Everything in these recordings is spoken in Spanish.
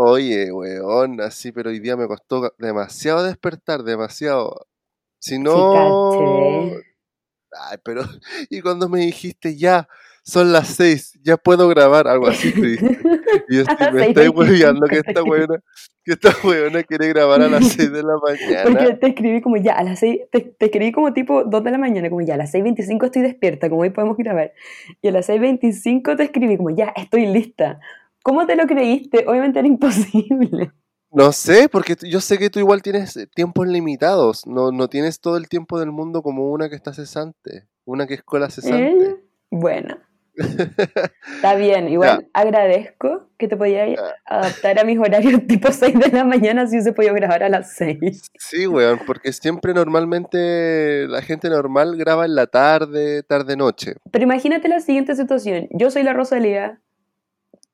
Oye, weón, así, pero hoy día me costó demasiado despertar, demasiado. Si no. Ay, pero. Y cuando me dijiste ya, son las seis, ya puedo grabar, algo así Y yo estoy, me estoy hueviando que esta weona, que esta weona quiere grabar a las seis de la mañana. Porque te escribí como ya, a las seis, te, escribí como tipo dos de la mañana, como ya, a las seis veinticinco estoy despierta, como hoy podemos grabar. Y a las seis veinticinco te escribí como ya, estoy lista. ¿Cómo te lo creíste? Obviamente era imposible. No sé, porque yo sé que tú igual tienes tiempos limitados, no, no tienes todo el tiempo del mundo como una que está cesante, una que es cola cesante. ¿Eh? Bueno. Está bien, igual agradezco que te podías adaptar a mis horarios tipo 6 de la mañana si se podía grabar a las 6. Sí, weón, porque siempre normalmente la gente normal graba en la tarde, tarde-noche. Pero imagínate la siguiente situación, yo soy la Rosalía,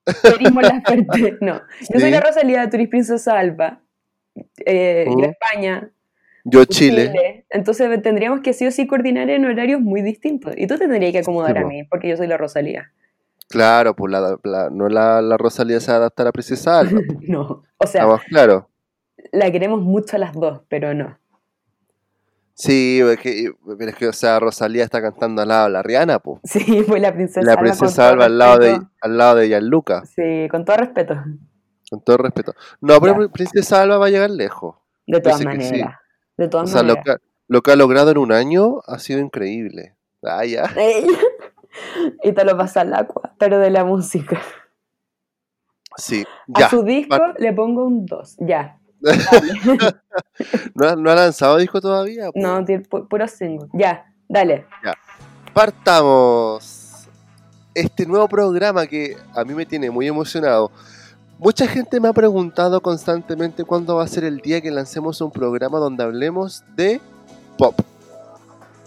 la No, yo soy la Rosalía, tú eres Princesa Alba, eh, España, yo Chile. Entonces tendríamos que sí o sí coordinar en horarios muy distintos. Y tú tendrías que acomodar a mí, porque yo soy la Rosalía. Claro, pues la, no la, la, Rosalía se adapta a la princesa Alba. no, o sea, claro. la queremos mucho a las dos, pero no. Sí, es que, pero es que, o sea, Rosalía está cantando al lado de la Rihanna, pues. Sí, fue la princesa La princesa Alba, al lado, de, al lado de Gianluca. Sí, con todo respeto. Con todo respeto. No, pero Princesa Alba va a llegar lejos. De todas maneras. De todas o sea, Lo que, lo que, ha logrado en un año ha sido increíble. Ah, ya. y te lo pasa al agua, pero de la música. Sí, ya. A su disco le pongo un 2, ya. ¿No, ha lanzado disco todavía? No, puro single. Ya, dale. Ya. Partamos este nuevo programa que a mí me tiene muy emocionado. Mucha gente me ha preguntado constantemente cuándo va a ser el día que lancemos un programa donde hablemos de pop.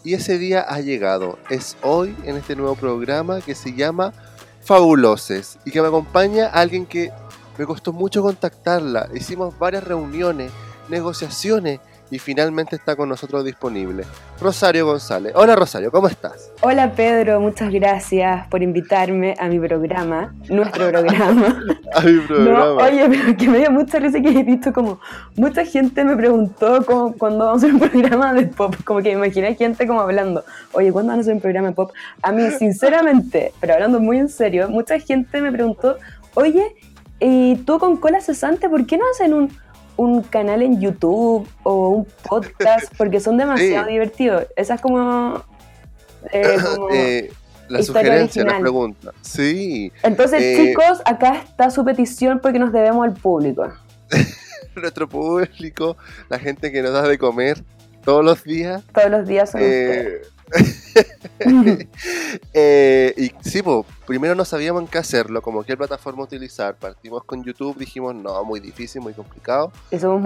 Y ese día ha llegado. Es hoy en este nuevo programa que se llama Fabuloses y que me acompaña alguien que me costó mucho contactarla. Hicimos varias reuniones, negociaciones y finalmente está con nosotros disponible. Rosario González. Hola Rosario, ¿cómo estás? Hola Pedro, muchas gracias por invitarme a mi programa, nuestro programa. a mi programa. oye, pero que me dio mucha risa que he visto como mucha gente me preguntó como, cuándo vamos a hacer un programa de pop, como que me imaginé gente como hablando, oye, ¿cuándo vamos a hacer un programa de pop? A mí, sinceramente, pero hablando muy en serio, mucha gente me preguntó, oye, ¿y tú con cola cesante, por qué no hacen un un canal en YouTube o un podcast porque son demasiado divertidos. Esa es como... Eh, eh, la sugerencia, la pregunta. Sí. Entonces, eh, chicos, acá está su petición porque nos debemos al público. Nuestro público, la gente que nos da de comer todos los días. Todos los días son eh, y sí, primero no sabíamos en qué hacerlo, como qué plataforma utilizar. Partimos con YouTube, dijimos, no, muy difícil, muy complicado.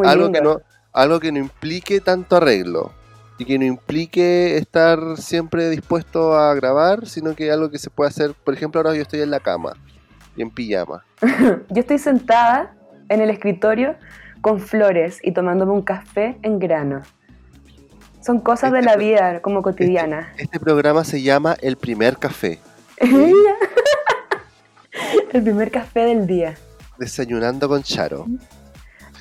algo que no Algo que no implique tanto arreglo y que no implique estar siempre dispuesto a grabar, sino que algo que se puede hacer. Por ejemplo, ahora yo estoy en la cama y en pijama. yo estoy sentada en el escritorio con flores y tomándome un café en grano. Son cosas de este la vida como cotidiana. Este, este, programa se llama El primer café. El primer café del día. Desayunando con Charo.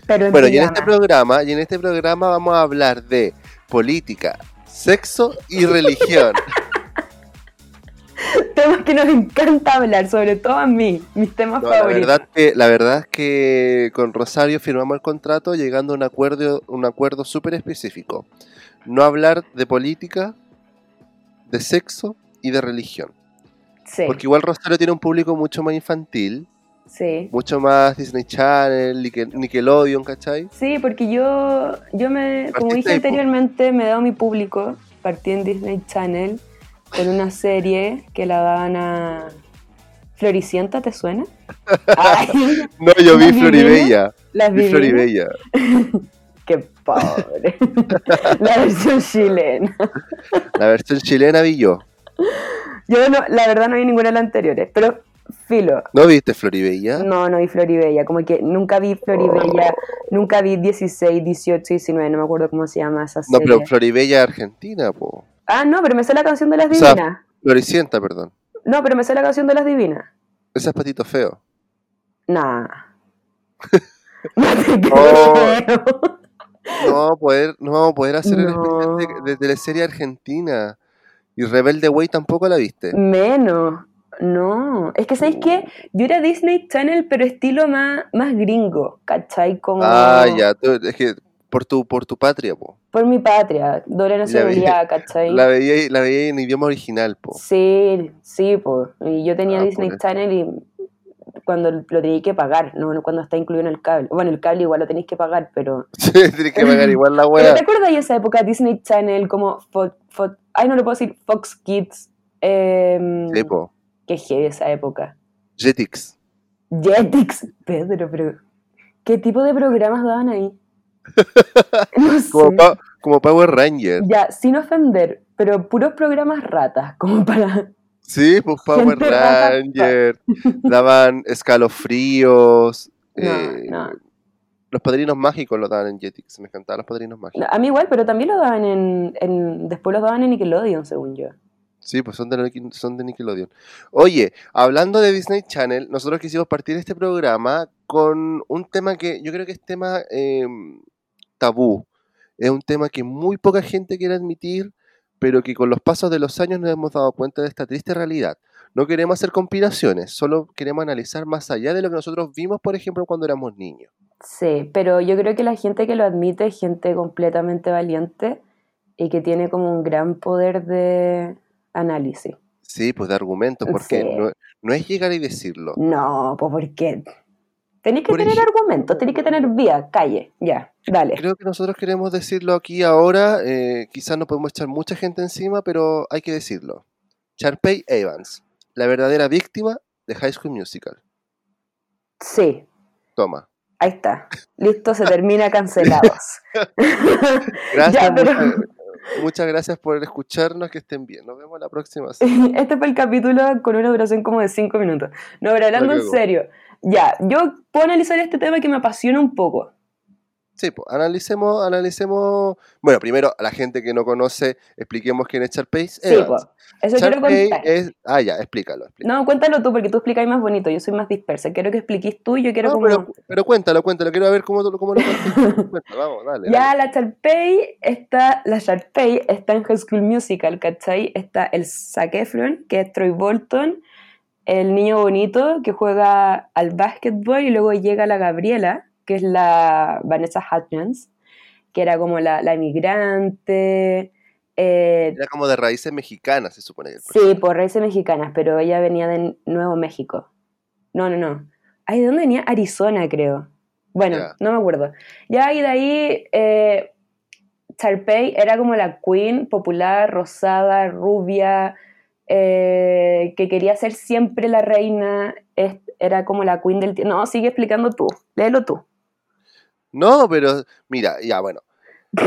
Pero bueno, y en este programa, y en este programa vamos a hablar de política, sexo y religión. temas que nos encanta hablar, sobre todo a mí, mis temas favoritos. La verdad, que, la verdad es que con Rosario firmamos el contrato llegando a un acuerdo, un acuerdo súper específico no hablar de política, de sexo y de religión. Sí. Porque igual Rosario tiene un público mucho más infantil. Sí. Mucho más Disney Channel, Nickelodeon, ¿cachai? Sí, porque yo, yo me, como dije anteriormente, me he dado mi público. Partí en Disney Channel con una serie que la daban a Floricienta, ¿te suena? no, yo vi Floribella. Las vi Floribella. Pobre. la versión chilena. La versión chilena vi yo. Yo no, la verdad no vi ninguna de las anteriores, pero filo. ¿No viste Floribella? No, no vi Floribella, como que nunca vi Floribella, nunca vi 16, 18, 19, no me acuerdo cómo se llama esa serie. No, pero Floribella Argentina, po. Ah, no, pero me sé la canción de las divinas. Floricienta, perdón. No, pero me sé la canción de las divinas. Ese es Patito Feo. Nah. No te Oh. No vamos a poder, no vamos a poder hacer el especial de, de teleserie argentina. Y Rebelde Way tampoco la viste. Menos. No. Es que, ¿sabéis qué? Yo era Disney Channel, pero estilo más, más gringo, ¿cachai? Como Ah, ya, tú- es que por tu, por tu patria, po. por mi patria, doble nacionalidad, ¿cachai? La veía, la veía en idioma original, po. Sí, sí, pues. Y yo tenía Ah, Disney. Channel y cuando lo tenía que pagar, no cuando está incluido en el cable. Bueno, el cable igual lo tenéis que pagar, pero... Sí, tienes que pagar igual la ¿Pero wea. te acuerdas de esa época Disney Channel como... Fo- Fo- ay, no lo puedo decir, Fox Kids. Sí, po. qué heavy esa época. Jetix. Jetix, Pedro, pero... ¿Qué tipo de programas daban ahí? No sé. Como, pa- como Power Ranger. Ya, sin ofender, pero puros programas ratas, como para... Sí, pues Power. Ranger. Daban escalofríos. No, eh, no. Los padrinos mágicos lo daban en Jetix. Me encantaban los padrinos mágicos. A mí igual, pero también lo daban en, en... Después los daban en Nickelodeon, según yo. Sí, pues son de, son de Nickelodeon. Oye, hablando de Disney Channel, nosotros quisimos partir este programa con un tema que yo creo que es tema eh, tabú. Es un tema que muy poca gente quiere admitir, pero que con los pasos de los años nos hemos dado cuenta de esta triste realidad. No queremos hacer compilaciones, solo queremos analizar más allá de lo que nosotros vimos, por ejemplo, cuando éramos niños. Sí, pero yo creo que la gente que lo admite es gente completamente valiente y que tiene como un gran poder de análisis. Sí, pues de argumentos, porque Sí. no, no es llegar y decirlo. No, pues porque tenéis que Por tener ej- argumentos, tenéis que tener vía, calle, ya, dale. Creo que nosotros queremos decirlo aquí ahora. eh, quizás no podemos echar mucha gente encima, pero hay que decirlo. Sharpay Evans, la verdadera víctima de High School Musical. Sí, Toma. ahí está. Listo, se termina cancelados. Gracias, Ya, pero- muchas, muchas gracias por escucharnos. Que estén bien. Nos vemos la próxima. semana. Este fue el capítulo con una duración como de 5 minutos. No, pero hablando en serio, ya, yo puedo analizar este tema que me apasiona un poco. Sí, pues analicemos, analicemos. Bueno, primero, a la gente que no conoce, expliquemos quién es Sharpay Sí, Evans. pues, eso quiero contar. es. Ah, ya, explícalo. explícalo. No, cuéntalo tú, porque tú explicáis más bonito. Yo soy más dispersa. Quiero que expliquís tú y yo quiero No, como... pero, pero cuéntalo, cuéntalo. Quiero ver cómo, cómo lo cuentas. Vamos, dale. Ya la Sharpay está, la Sharpay está en High School Musical, ¿cachai? Está el Zac Efron, que es Troy Bolton, el niño bonito que juega al básquetbol y luego llega la Gabriela, que es la Vanessa Hudgens, que era como la, la emigrante. eh, Era como de raíces mexicanas, se supone. sí, por raíces mexicanas, pero ella venía de Nuevo México. No, no, no. Ay, ¿de dónde venía? Arizona, creo. Bueno, no me acuerdo. Ya, y de ahí, eh, era como la queen popular, rosada, rubia, eh, que quería ser siempre la reina. es- era como la queen del tiempo. No, sigue explicando tú. Léelo tú. No, pero mira, ya bueno.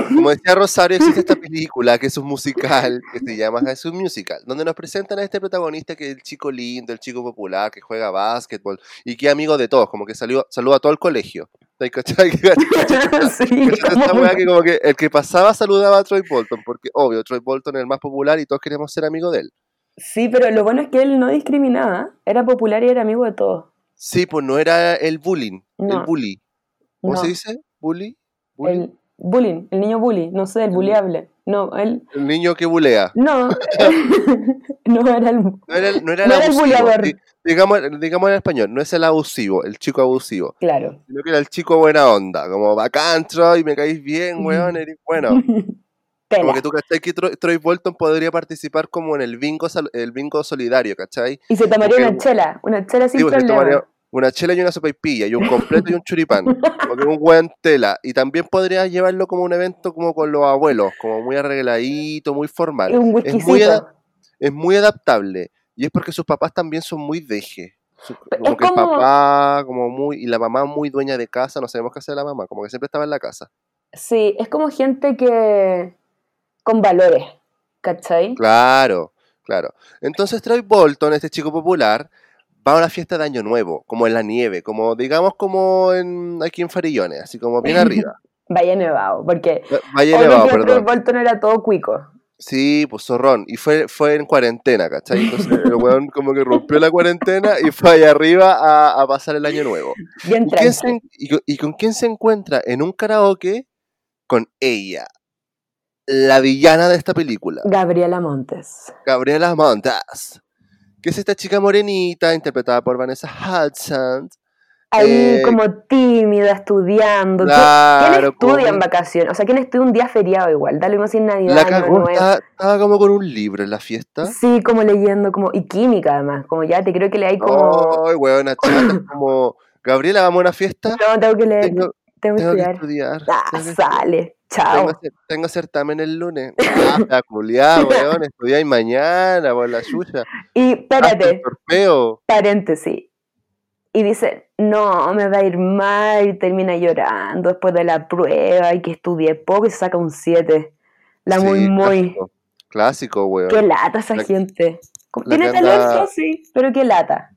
Como decía Rosario, existe esta película que es un musical que se llama High School Musical, donde nos presentan a este protagonista que es el chico lindo, el chico popular, que juega básquetbol y que es amigo de todos, como que salió, saluda a todo el colegio. ¿Te cachai? ¿Cachai? sí, ¿Cachai esta como- wea que como que el que pasaba saludaba a Troy Bolton, porque obvio, Troy Bolton es el más popular y todos queríamos ser amigos de él. Sí, pero lo bueno es que él no discriminaba. Era popular y era amigo de todos. Sí, pues no era el bullying, el bully. ¿Cómo No. se dice? ¿Bully? ¿Bully? El bullying, el niño bully, no sé, el bulliable. No, él. El niño que bulea. No, no era el. No era el, no era el No era el abusivo. buleador. Digamos, digamos en español, no es el abusivo, el chico abusivo, Claro. sino que era el chico buena onda, como bacán, Troy, me caís bien, weón, eres bueno. Como que tú, ¿cachai? Que Troy, Troy Bolton podría participar como en el bingo, el bingo solidario, ¿cachai? Y se tomaría Porque- una chela, una chela sin Sí, pues, problema. tomaría una chela y una sopaipilla, y un completo y un churipán, porque un weón tela. Y también podría llevarlo como un evento como con los abuelos, como muy arregladito, muy formal. Un Es muy, es muy adaptable. Y es porque sus papás también son muy deje. Como es que el papá, como muy, y la mamá muy dueña de casa, no sabemos qué hacer la mamá, como que siempre estaba en la casa. Sí, es como gente que. Con valores, ¿cachai? Claro, claro. Entonces Troy Bolton, este chico popular, va a una fiesta de Año Nuevo, como en la nieve, como digamos como en aquí en Farillones, así como bien arriba. Vaya nevado, porque. Valle Nevado, que Troy perdón. Bolton era todo cuico. Sí, pues zorrón. Y fue, fue en cuarentena, ¿cachai? Entonces el weón como que rompió la cuarentena y fue allá arriba a, a pasar el año nuevo. Bien ¿Y, quién se y con quién se encuentra en un karaoke? Con ella, la villana de esta película, Gabriela Montes. Gabriela Montas, que es esta chica morenita interpretada por Vanessa Hudson. Ahí Eh, como tímida, estudiando. ¿Qui- Claro, ¿Quién estudia como- en vacaciones? O sea, ¿quién estudia un día feriado igual? Dale uno sin Navidad, La cagó, estaba, estaba como con un libro en la fiesta. Sí, como leyendo, como, y química además, como ya te creo que le hay como, Ay, weona chata, como, Gabriela, vamos a una fiesta. no, tengo que leer, Tengo, tengo que estudiar. Ah, tengo sale, chao. Tengo, tengo certamen el lunes. Ah, culiada, weón. Estudiáis mañana por la suya. Y Hasta espérate, paréntesis. Y dice, no, me va a ir mal, y termina llorando después de la prueba y que estudie poco y se saca un 7. La Sí, muy, muy. Clásico, clásico weón. Qué lata esa La- gente. La Tiene talento, sí, pero qué lata.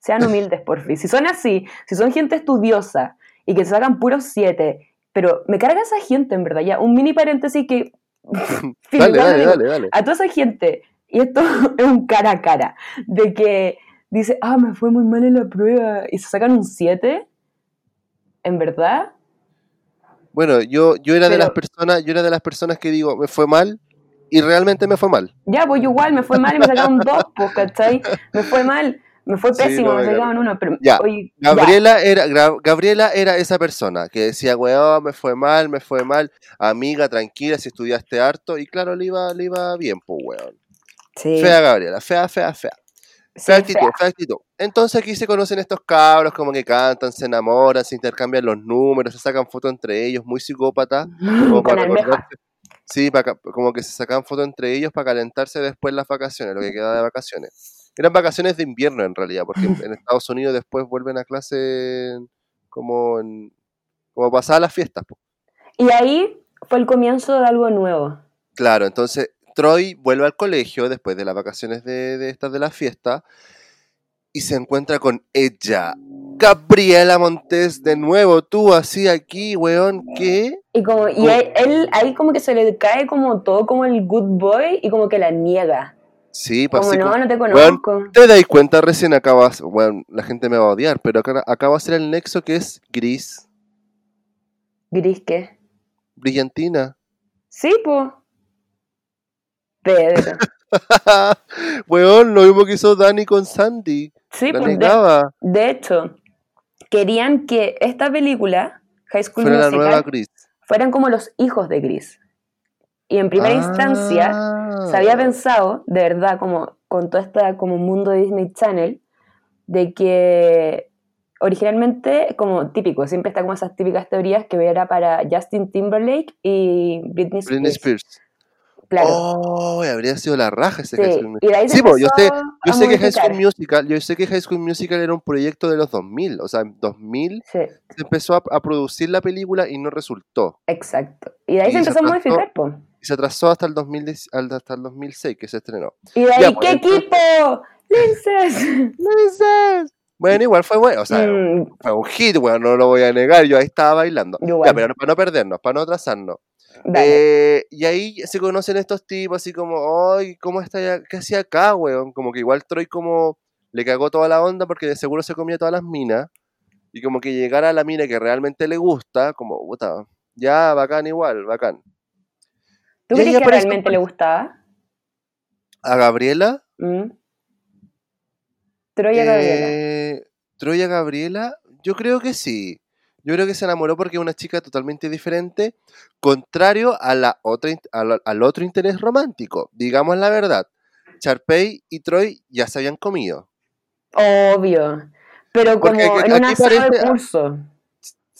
Sean humildes, por fin. Si son así, si son gente estudiosa y que se sacan puros 7, pero me carga esa gente, en verdad. Ya, un mini paréntesis que. Dale, dale, dale, dale. a toda esa gente, y esto es un cara a cara, de que dice, ah, me fue muy mal en la prueba, y se sacan un 7, ¿en verdad? Bueno, yo, yo era de Pero- las personas, yo era de las personas que digo, me fue mal y realmente me fue mal. Ya, pues igual, me fue mal y me sacaron dos, pues, ¿cachai? Me fue mal, me fue Sí, pésimo, no, me sacaron uno, pero Ya, oye, ya. Gabriela era, Gabriela era esa persona que decía, weón, me fue mal, me fue mal, amiga, tranquila, si estudiaste harto, y claro, le iba, le iba bien, pues weón. Sí, Fea Gabriela, fea, fea, fea. sí, Fea actitud, fea. fea actitud. Entonces aquí se conocen estos cabros, como que cantan, se enamoran, se intercambian los números, se sacan fotos entre ellos, muy psicópata. como para Sí, para, como que se sacan fotos entre ellos para calentarse después las vacaciones, lo que queda de vacaciones. Eran vacaciones de invierno en realidad, porque en, Estados Unidos después vuelven a clase como en, como pasadas las fiestas. po. Y ahí fue el comienzo de algo nuevo. Claro, entonces Troy vuelve al colegio después de las vacaciones de, de estas de la fiesta y se encuentra con ella. Gabriela Montes, de nuevo, tú así aquí, weón, ¿qué? Y como, y él, él ahí como que se le cae como todo como el good boy y como que la niega. Sí, pues así no, como- no te conozco. te dais cuenta, recién acabas, bueno, la gente me va a odiar, pero acá, acá va a ser el nexo que es gris, Gris, ¿qué? brillantina. Sí, po. Pedro. weón, lo mismo que hizo Dani con Sandy. Sí, la pues de, hecho, querían que esta película, High School Fuera la nueva gris. fueran como los hijos de Gris. Y en primera instancia Ah. se había pensado, de verdad, como con todo este como mundo de Disney Channel, de que originalmente, como típico, siempre está como esas típicas teorías que era para Justin Timberlake y Britney Spears. Britney Spears. Claro. Oh, habría sido la raja ese Sí, High School Musical. y de ahí se Sí, po, yo sé, yo sé que High School. Musical, yo sé que High School Musical era un proyecto de los 2000, o sea, en 2000 Sí, se empezó a, a producir la película y no resultó. exacto. Y de ahí Y se se empezó a modificar, po. Y se atrasó hasta el 2010 al- hasta el 2006 que se estrenó. Y de ahí, Ya, pues, ¿qué equipo? ¡Linces! Bueno, igual fue bueno, o sea, Mm, fue un hit, bueno, no lo voy a negar, yo ahí estaba bailando. igual. Ya, pero no- para no perdernos, para no atrasarnos. Eh, y ahí se conocen estos tipos así como, ay, ¿cómo está ya? ¿Qué hacía acá, weón? Como que igual Troy como le cagó toda la onda porque de seguro se comía todas las minas. Y como que llegara a la mina que realmente le gusta, como, puta, ya, bacán igual, bacán. ¿Tú crees que realmente le gustaba? A Gabriela, Mm. Troya Gabriela. eh, Troya Gabriela, yo creo que sí. Yo creo que se enamoró porque es una chica totalmente diferente, contrario a la otra, in- a la- al otro interés romántico. Digamos la verdad. Charpey y Troy ya se habían comido. Obvio. Pero como Porque en un aquí asado de parece- curso.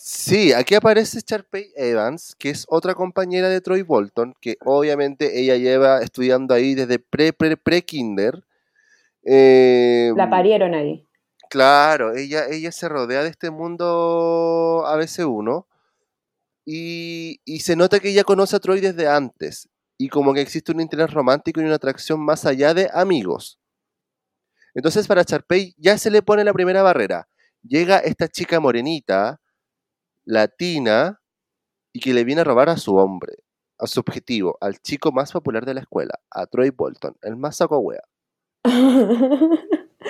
Sí, aquí aparece Charpey Evans, que es otra compañera de Troy Bolton, que obviamente ella lleva estudiando ahí desde pre pre pre kinder. Eh, La parieron ahí. Claro, ella, ella se rodea de este mundo ABC1 y, y se nota que ella conoce a Troy desde antes y como que existe un interés romántico y una atracción más allá de amigos. Entonces para Charpey ya se le pone la primera barrera. Llega esta chica morenita, latina, y que le viene a robar a su hombre. a su objetivo, al chico más popular de la escuela, a Troy Bolton, el más saco wea.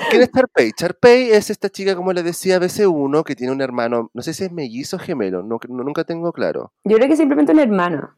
¿Quién es Charpey? Charpey es esta chica, como le decía, BC1, que tiene un hermano, no sé si es mellizo o gemelo, no, no- nunca tengo claro. Yo creo que simplemente un hermano.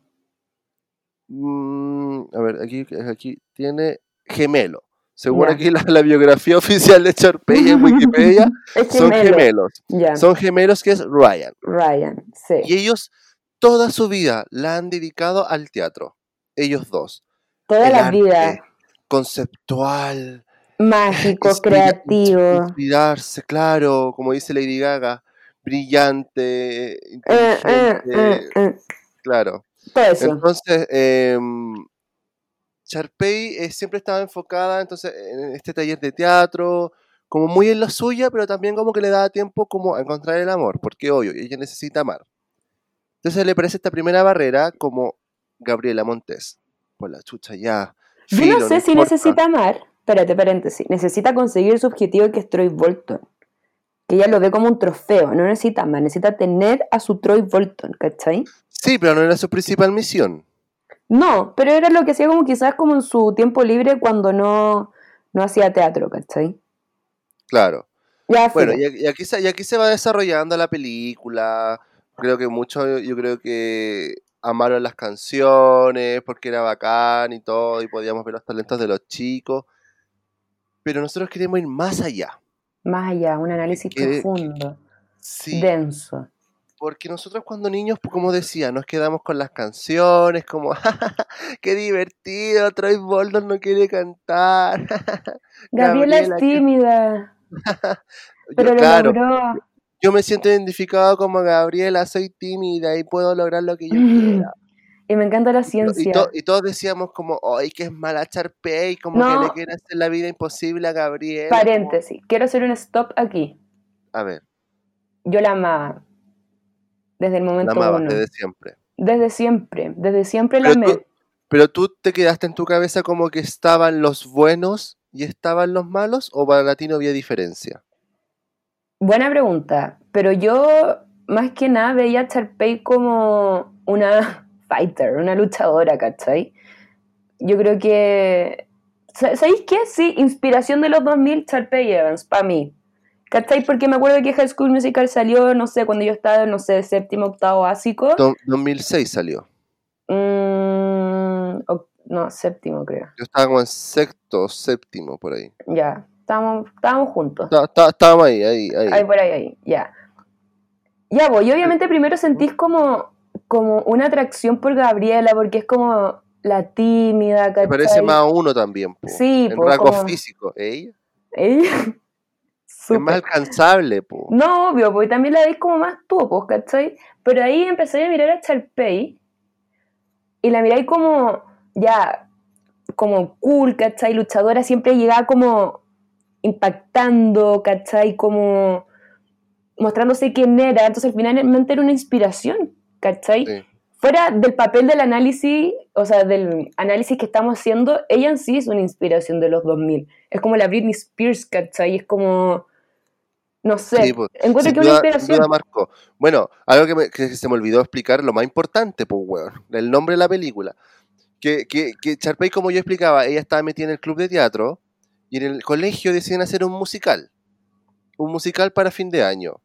Mm, a ver, aquí, aquí tiene gemelo. Según Ya. aquí la, la biografía oficial de Charpey en Wikipedia, son gemelo. gemelos. Son gemelos que es Ryan. Ryan, sí. Y ellos toda su vida la han dedicado al teatro. Ellos dos. Toda el la arte vida. Conceptual. Mágico, inspira- creativo. Inspirarse, claro, como dice Lady Gaga. Brillante, Eh, eh, eh. Claro. Todo eso. Entonces, em, Sharpay eh, siempre estaba enfocada entonces en este taller de teatro, como muy en lo suya, pero también como que le daba tiempo como a encontrar el amor, porque obvio, ella necesita amar. Entonces le parece esta primera barrera como Gabriela Montes. Por la chucha ya. Yo filo, no sé si importa. necesita amar. Espérate, paréntesis. Necesita conseguir su objetivo que es Troy Bolton. Que ella lo ve como un trofeo. No necesita amar, necesita tener a su Troy Bolton, ¿cachai? Sí, pero no era su principal misión. No, pero era lo que hacía como quizás como en su tiempo libre cuando no, no hacía teatro, ¿cachai? Claro. Ya, Bueno, y, y aquí, se- y aquí se va desarrollando la película. Creo que mucho, yo creo que amaron las canciones porque era bacán y todo, y podíamos ver los talentos de los chicos. Pero nosotros queremos ir más allá. Más allá, un análisis que- profundo, Sí, denso. Porque nosotros cuando niños, pues, como decía, nos quedamos con las canciones, como, qué divertido, Troy Bolton no quiere cantar. Gabriela, Gabriela, es tímida, Yo, pero lo logró. yo me siento identificado como Gabriela, soy tímida y puedo lograr lo que yo quiera. Y me encanta la Y, ciencia. to- y todos decíamos como, ay, que es mala Charpey, como No. que le quiere hacer la vida imposible a Gabriela. Paréntesis, quiero hacer un stop aquí. como- a ver, Yo la amaba. Desde el la momento amabas uno. desde siempre. Desde siempre, desde siempre la Pero tú, amé. pero tú te quedaste en tu cabeza como que estaban los buenos y estaban los malos, o para ti no había diferencia. Buena pregunta, pero yo más que nada veía a Charpey como una fighter, una luchadora, ¿cachai? Yo creo que... sa- ¿Sabéis qué? Sí, inspiración de los 2000, Charpey Evans, para mí. ¿Cachai? Porque me acuerdo que High School Musical salió, no sé, cuando yo estaba, no sé, séptimo, octavo básico. Do- 2006 salió. Mm, no, séptimo creo. Yo estaba como en sexto, séptimo, por ahí. Ya, estábamos, estábamos juntos. Está- está- Estábamos ahí, ahí, ahí. Ahí por ahí, ahí, ya. Ya, pues, y obviamente primero sentís como, como una atracción por Gabriela, porque es como la tímida, Me ¿cachai? parece más a uno también, po. Sí, en po, rasgos como- físicos. Ella Es más alcanzable, po. No, obvio, porque también la veis como más tú, ¿cachai? Pero ahí empecé a mirar a Charpey y la miráis como, ya, como cool, ¿cachai? Luchadora, siempre llegaba como impactando, ¿cachai? Como mostrándose quién era. Entonces al final era una inspiración, ¿cachai? Sí. Fuera del papel del análisis, o sea, del análisis que estamos haciendo, ella en sí es una inspiración de los 2000. Es como la Britney Spears, ¿cachai? Es como, no sé, Sí, pues, encuentro que una duda- sin inspiración. Bueno, algo que, me- que se me olvidó explicar, lo más importante, pues, weón, el nombre de la película. Que, que, que Sharpay, como yo explicaba, ella estaba metida en el club de teatro y en el colegio deciden hacer un musical. Un musical para fin de año.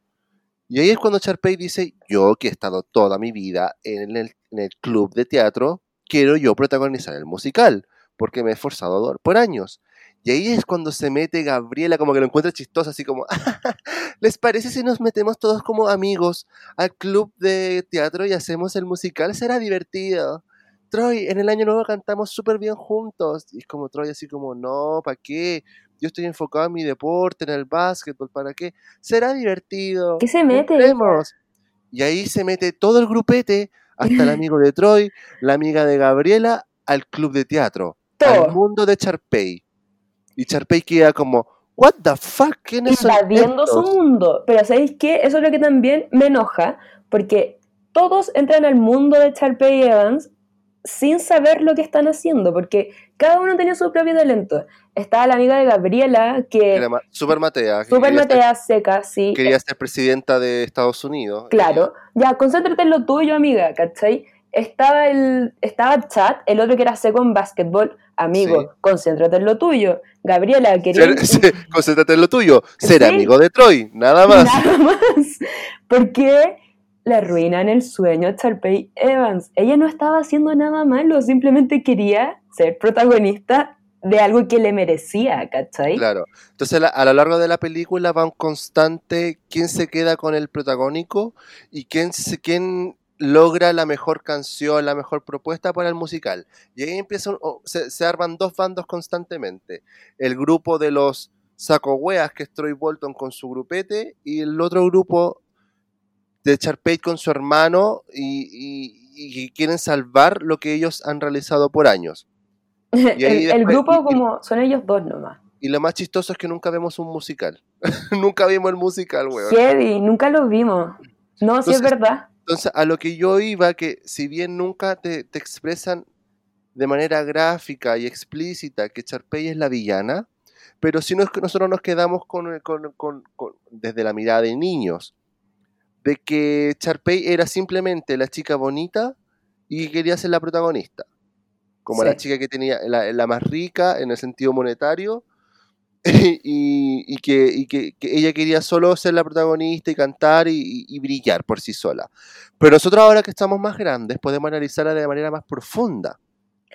Y ahí es cuando Sharpay dice, yo que he estado toda mi vida en el, en el club de teatro, quiero yo protagonizar el musical, porque me he esforzado do- por años. Y ahí es cuando se mete Gabriela, como que lo encuentra chistoso, así como, ¿les parece si nos metemos todos como amigos al club de teatro y hacemos el musical? Será divertido. Troy, en el año nuevo cantamos súper bien juntos. Y es como Troy así como, no, ¿para qué? Yo estoy enfocado en mi deporte, en el básquetbol, ¿para qué? Será divertido. ¿Qué se mete? Entremos. Y ahí se mete todo el grupete, hasta el amigo de Troy, la amiga de Gabriela, al club de teatro, al Todo. mundo de Charpey. Y Charpey queda como, ¿What the fuck? ¿Quiénes son invadiendo su estos?" mundo. Pero ¿sabéis qué? Eso es lo que también me enoja, porque todos entran al mundo de Charpey Evans sin saber lo que están haciendo, porque cada uno tenía su propio talento. Estaba la amiga de Gabriela, Que que era ma- Super Matea. que ser, matea seca, sí. quería ser presidenta de Estados Unidos. Claro, ya, concéntrate en lo tuyo, amiga, ¿cachai? Estaba el estaba Chat, el otro que era seco en básquetbol. Amigo, Sí. concéntrate en lo tuyo. Gabriela, quería... Ser- concéntrate en lo tuyo. Ser Sí. amigo de Troy, nada más. Nada más. ¿Por qué le arruinan el sueño a Sharpay Evans? Ella no estaba haciendo nada malo, simplemente quería ser protagonista de algo que le merecía, ¿cachai? Claro. Entonces, a lo largo de la película va un constante quién se queda con el protagónico y quién, se- quién logra la mejor canción, la mejor propuesta para el musical. Y ahí empiezan, o- se, se arman dos bandos constantemente. El grupo de los saco hueas, que es Troy Bolton con su grupete, y el otro grupo de Charpey con su hermano y, que quieren salvar lo que ellos han realizado por años. Y el, grupo y- como son ellos dos nomás. Y lo más chistoso es que nunca vemos un musical. nunca vimos el musical, weón. Heavy, nunca los vimos. No, sí es Entonces- verdad. Entonces, a lo que yo iba, que si bien nunca te, te expresan de manera gráfica y explícita que Charpey es la villana, pero si no es que nosotros nos quedamos con, con- con- con- desde la mirada de niños, de que Charpey era simplemente la chica bonita y que quería ser la protagonista. Como la chica que tenía la, la más rica en el sentido monetario y, y que, y que- que ella quería solo ser la protagonista y cantar y, y- brillar por sí sola. Pero nosotros ahora que estamos más grandes podemos analizarla de manera más profunda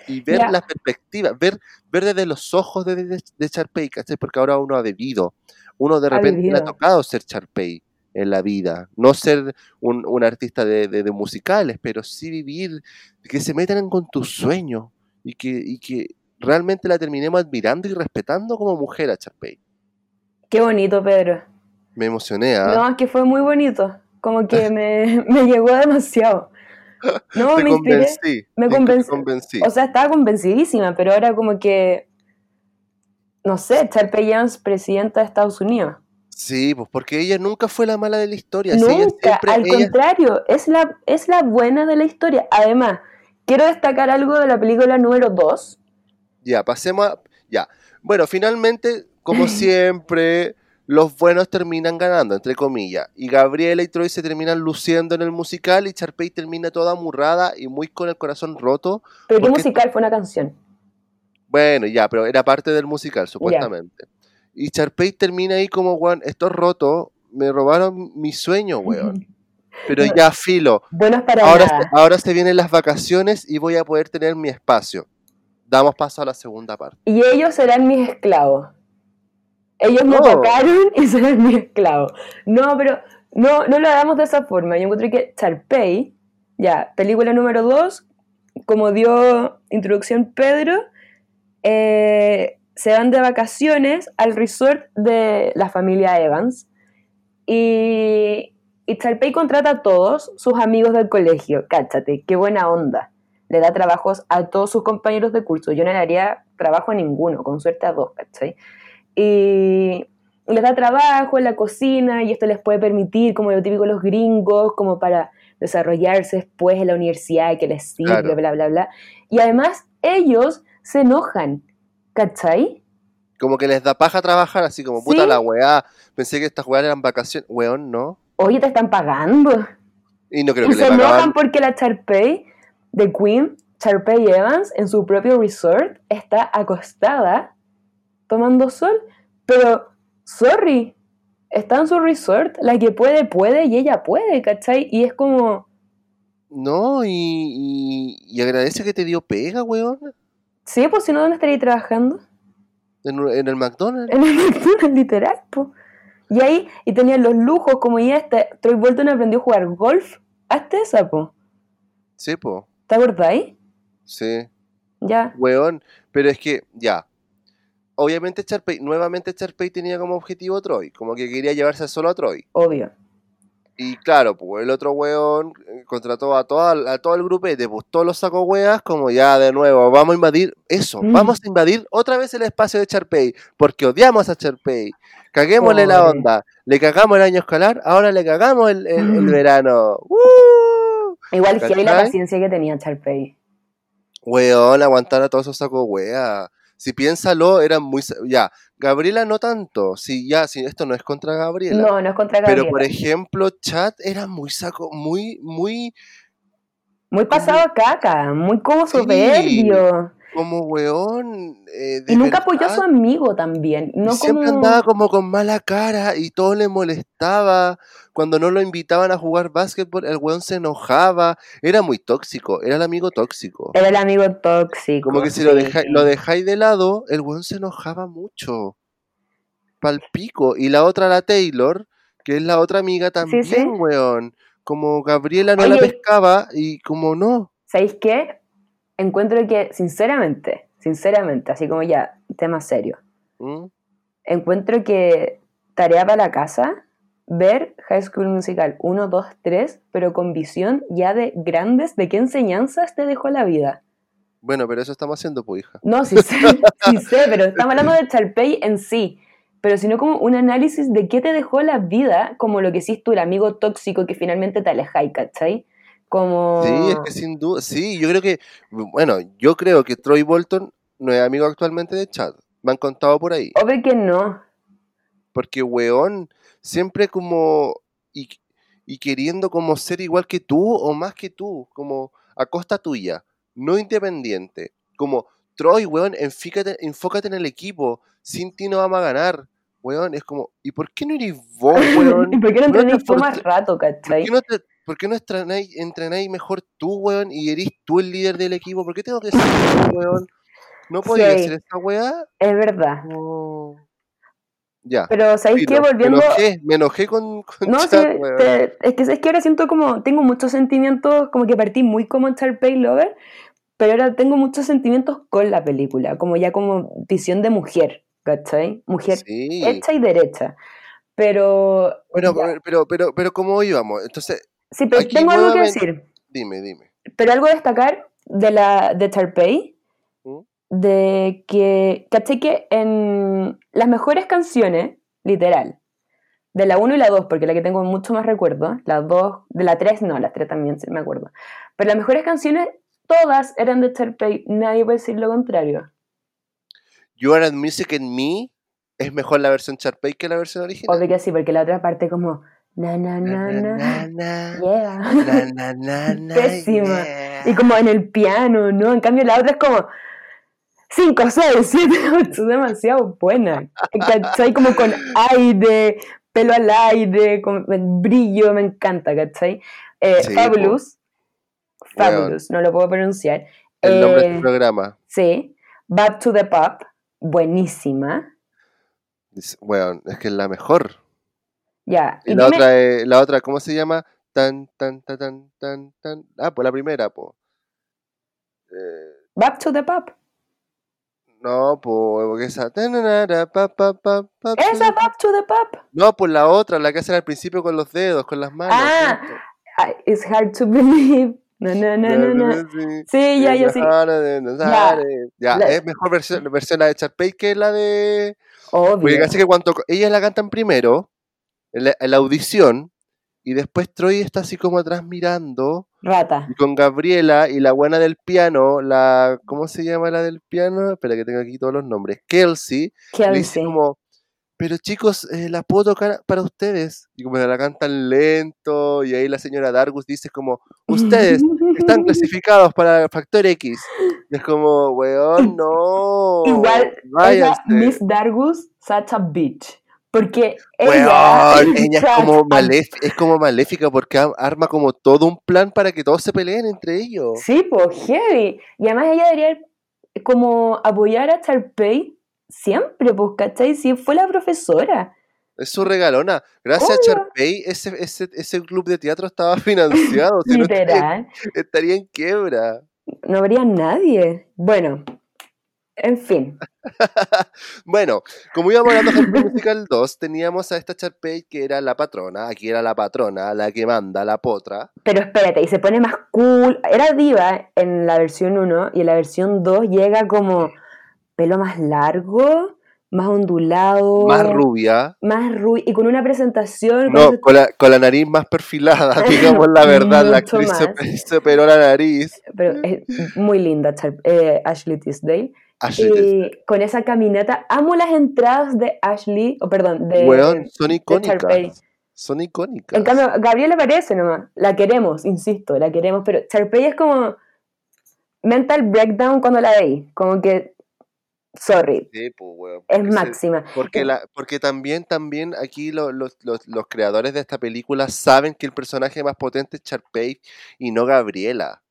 y ver Ya. las perspectivas, ver, ver desde los ojos de, de, de Sharpay, ¿cachai? Porque ahora uno ha vivido, uno de repente le ha tocado ser Sharpay en la vida, no ser un, un artista de, de- de musicales, pero sí vivir, que se metan con tus sueños y que, y que realmente la terminemos admirando y respetando como mujer a Sharpay. Qué bonito, Pedro. Me emocioné, ¿ah? No, es que fue muy bonito. Como que me, me llegó demasiado. No, Te me inspiré. convencí. me convencí. convencí. O sea, estaba convencidísima, pero ahora como que. No sé, Charpey Jones, presidenta de Estados Unidos. Sí, pues porque ella nunca fue la mala de la historia. sí, Nunca, siempre- al ella- contrario, es la, es la buena de la historia. Además, quiero destacar algo de la película número 2. Ya, pasemos a... Ya. Bueno, finalmente, como siempre, los buenos terminan ganando, entre comillas. Y Gabriela y Troy se terminan luciendo en el musical y Charpey termina toda amurrada y muy con el corazón roto. Pero qué musical fue una canción. Bueno, ya, pero era parte del musical, supuestamente. Y Charpey termina ahí como, weón, esto es roto, me robaron mi sueño, weón. Pero No. ya, filo. Buenos para Ahora, nada. ahora se vienen las vacaciones y voy a poder tener mi espacio. Damos paso a la segunda parte. Y ellos serán mis esclavos. Ellos me No. tocaron y serán mis esclavos. No, pero no, no lo hagamos de esa forma. Yo encontré que Charpey, ya, película número 2, como dio introducción Pedro, eh, se van de vacaciones al resort de la familia Evans. Y, y Charpey contrata a todos sus amigos del colegio. Cáchate, qué buena onda. Le da trabajos a todos sus compañeros de curso. Yo no le haría trabajo a ninguno, con suerte a dos, ¿cachai? Y les da trabajo en la cocina y esto les puede permitir, como lo típico de los gringos, como para desarrollarse después en la universidad que les sirve, Claro. bla, bla, bla. Y además ellos se enojan, ¿cachai? Como que les da paja trabajar, así como, puta la weá. Pensé que estas weas eran vacaciones. Weón, no. Oye, te están pagando. Y no creo Y que le se enojan pagaban. porque la Charpey de Queen, Charpey Evans, en su propio resort, está acostada tomando sol. Pero, sorry, está en su resort, la que puede, puede y ella puede, ¿cachai? Y es como, No, y, y, y agradece que te dio pega, weón. sí, pues si no, ¿dónde estaría trabajando? En, en el McDonald's. En el McDonald's, literal, pues. Y ahí, y tenían los lujos, como ya este, Troy Bolton aprendió a jugar golf. Hazte esa, po. Sí, po. ¿Te acordáis? Sí. Ya. Weón. Pero es que, ya. Obviamente Charpey, nuevamente Charpey tenía como objetivo a Troy. Como que quería llevarse solo a Troy. Obvio. Y claro, pues el otro weón eh, contrató a, toda, a todo el grupete, pues todos los sacos weas, como ya de nuevo, vamos a invadir eso, Mm. vamos a invadir otra vez el espacio de Charpey, porque odiamos a Charpey. Caguémosle la onda, le cagamos el año escolar, ahora le cagamos el, el- el verano. ¡Uh! Igual que la paciencia que tenía Charpey. Weón, aguantar a todos esos sacos weas. Si piénsalo, eran muy... Ya, Gabriela no tanto, si ya, si esto no es contra Gabriela. No, no es contra Gabriela. Pero por ejemplo, Chat era muy saco, muy, muy. Muy pasado a caca, muy como soberbio. Como weón. eh, Y nunca apoyó a su amigo también. y No siempre como... andaba como con mala cara y todo le molestaba. Cuando no lo invitaban a jugar básquetbol, el weón se enojaba. Era muy tóxico, era el amigo tóxico. Era el amigo tóxico. Como que si lo, sí. deja- lo dejáis de lado, el weón se enojaba mucho. Palpico. Y la otra, la Taylor, que es la otra amiga también, sí. weón. Como Gabriela no la pescaba y como no. ¿Sabéis qué? Encuentro que, sinceramente, sinceramente, así como ya, tema serio, ¿Mm? encuentro que tarea para la casa, ver High School Musical 1, 2, 3, pero con visión ya de grandes, de qué enseñanzas te dejó la vida. Bueno, pero eso estamos haciendo, pues, hija. No, sí sé, sí sé, pero estamos hablando de Charpey en sí. Pero sino como un análisis de qué te dejó la vida, como lo que hiciste tú, el amigo tóxico que finalmente te alejáis, ¿cachai? Como... Sí, es que sin duda, sí, yo creo que, bueno, yo creo que Troy Bolton no es amigo actualmente de Chad. Me han contado por ahí. Obvio que no. Porque, weón, siempre como, y, y queriendo como ser igual que tú o más que tú, como a costa tuya, no independiente. Como, Troy, weón, enfícate, enfócate en el equipo, sin ti no vamos a ganar. Weón, es como, ¿y por qué no eres vos, weón? ¿Y por qué no te entrenáis tú más rato, ¿Por cachai? qué no, te, por qué no entrenáis, entrenáis mejor tú, weón, y eres tú el líder del equipo? ¿Por qué tengo que ser yo, weón? ¿No podía Sí. hacer esta weá? Es verdad. Ya. Pero ¿sabéis qué? Volviendo... Me enojé, me enojé con, con No, sí, Chad, weón. te- es, que, es que ahora siento como, tengo muchos sentimientos, como que partí muy como Charpey Lover, pero ahora tengo muchos sentimientos con la película, como ya como visión de mujer, ¿cachai? Mujer Sí. hecha y derecha. Pero, Bueno, ya. pero, pero, pero ¿cómo íbamos? Entonces, sí, pero aquí tengo algo que decir. dime, dime. Pero algo a destacar de la de Charpey, ¿Mm? de que, ¿cachai? Que en las mejores canciones, literal, de la 1 y la 2, porque la que tengo mucho más recuerdo, la 2, de la 3 no, la 3 también sí me acuerdo, pero las mejores canciones, todas eran de Charpey, nadie puede decir lo contrario. You Are Music and Me es mejor la versión Charpey que la versión original. Obvio que sí, porque la otra parte como, na, na, na, na, na, yeah. na, na, na, na, Pésima. yeah. Y como en el piano, ¿no? En cambio la otra es como 5, 6, 7, 8, demasiado buena. ¿Cachai? Como con aire, pelo al aire, con brillo, me encanta, ¿cachai? Eh, Sí, Fabulous. Fabulous, no lo puedo pronunciar. El nombre de Eh, programa. Sí. Back to the Pop, buenísima. Weón, es que es la mejor. Ya. Y Y la dime- otra, es- la otra, ¿cómo se llama? Tan, tan, tan, tan, tan, tan. Ah, pues la primera, pues. Back to the Pop. no, pues, porque esa. pa, pa, pa, pa, Esa. Back to the Pop. No, pues la otra, la que hacen al principio con los dedos, con las manos. Ah, ¿cierto? It's hard to believe. No, no, no, no, no. Sí. Sí, ya, ya, sí. Ya, ya La- es mejor versión, versión la de Charpey que la de. Porque Obvio. casi que cuando ellas la cantan primero, la, la audición, y después Troy está así como atrás mirando, Rata. y con Gabriela y la buena del piano, la. ¿Cómo se llama la del piano? Espera que tengo aquí todos los nombres. Kelsey, le dice Kelsey. como. Pero chicos, eh, la puedo tocar para ustedes. Y como la cantan lento, y ahí la señora Dargus dice como, ustedes están clasificados para Factor X. Y es como, weón, no. Igual. Miss Dargus, such a bitch. Porque ella, es como, a- maléf- es como maléfica porque arma como todo un plan para que todos se peleen entre ellos. Sí, pues, heavy. Y además ella debería como apoyar a Charpey siempre, pues, ¿cachai? Si fue la profesora. Es su regalona. Gracias a. Charpey, ese, ese, ese club de teatro estaba financiado. si no estaría, estaría en quiebra. No habría nadie. Bueno, en fin. Bueno, como íbamos hablando de Musical 2, teníamos a esta Charpey que era la patrona. Aquí era la patrona, la que manda, la potra. Pero espérate, y se pone más cool. Era diva en la versión 1 y en la versión 2 llega como pelo más largo, más ondulado. Más rubia. Más ru- y con una presentación. No, con la, con la nariz más perfilada, digamos la verdad. La actriz se, se operó la nariz. Pero es muy linda eh, Ashley Tisdale. Y con esa caminata, amo las entradas de Ashley, o perdón, de, Weón, son icónicas. Charpey. Son icónicas. En cambio, Gabriela aparece nomás. La queremos, insisto, la queremos, pero Charpey es como mental breakdown cuando la veis. Como que, sorry, Sí, pues, weón, es se- máxima. Porque, la, porque también, también aquí lo- los, los- los creadores de esta película saben que el personaje más potente es Sharpay y no Gabriela.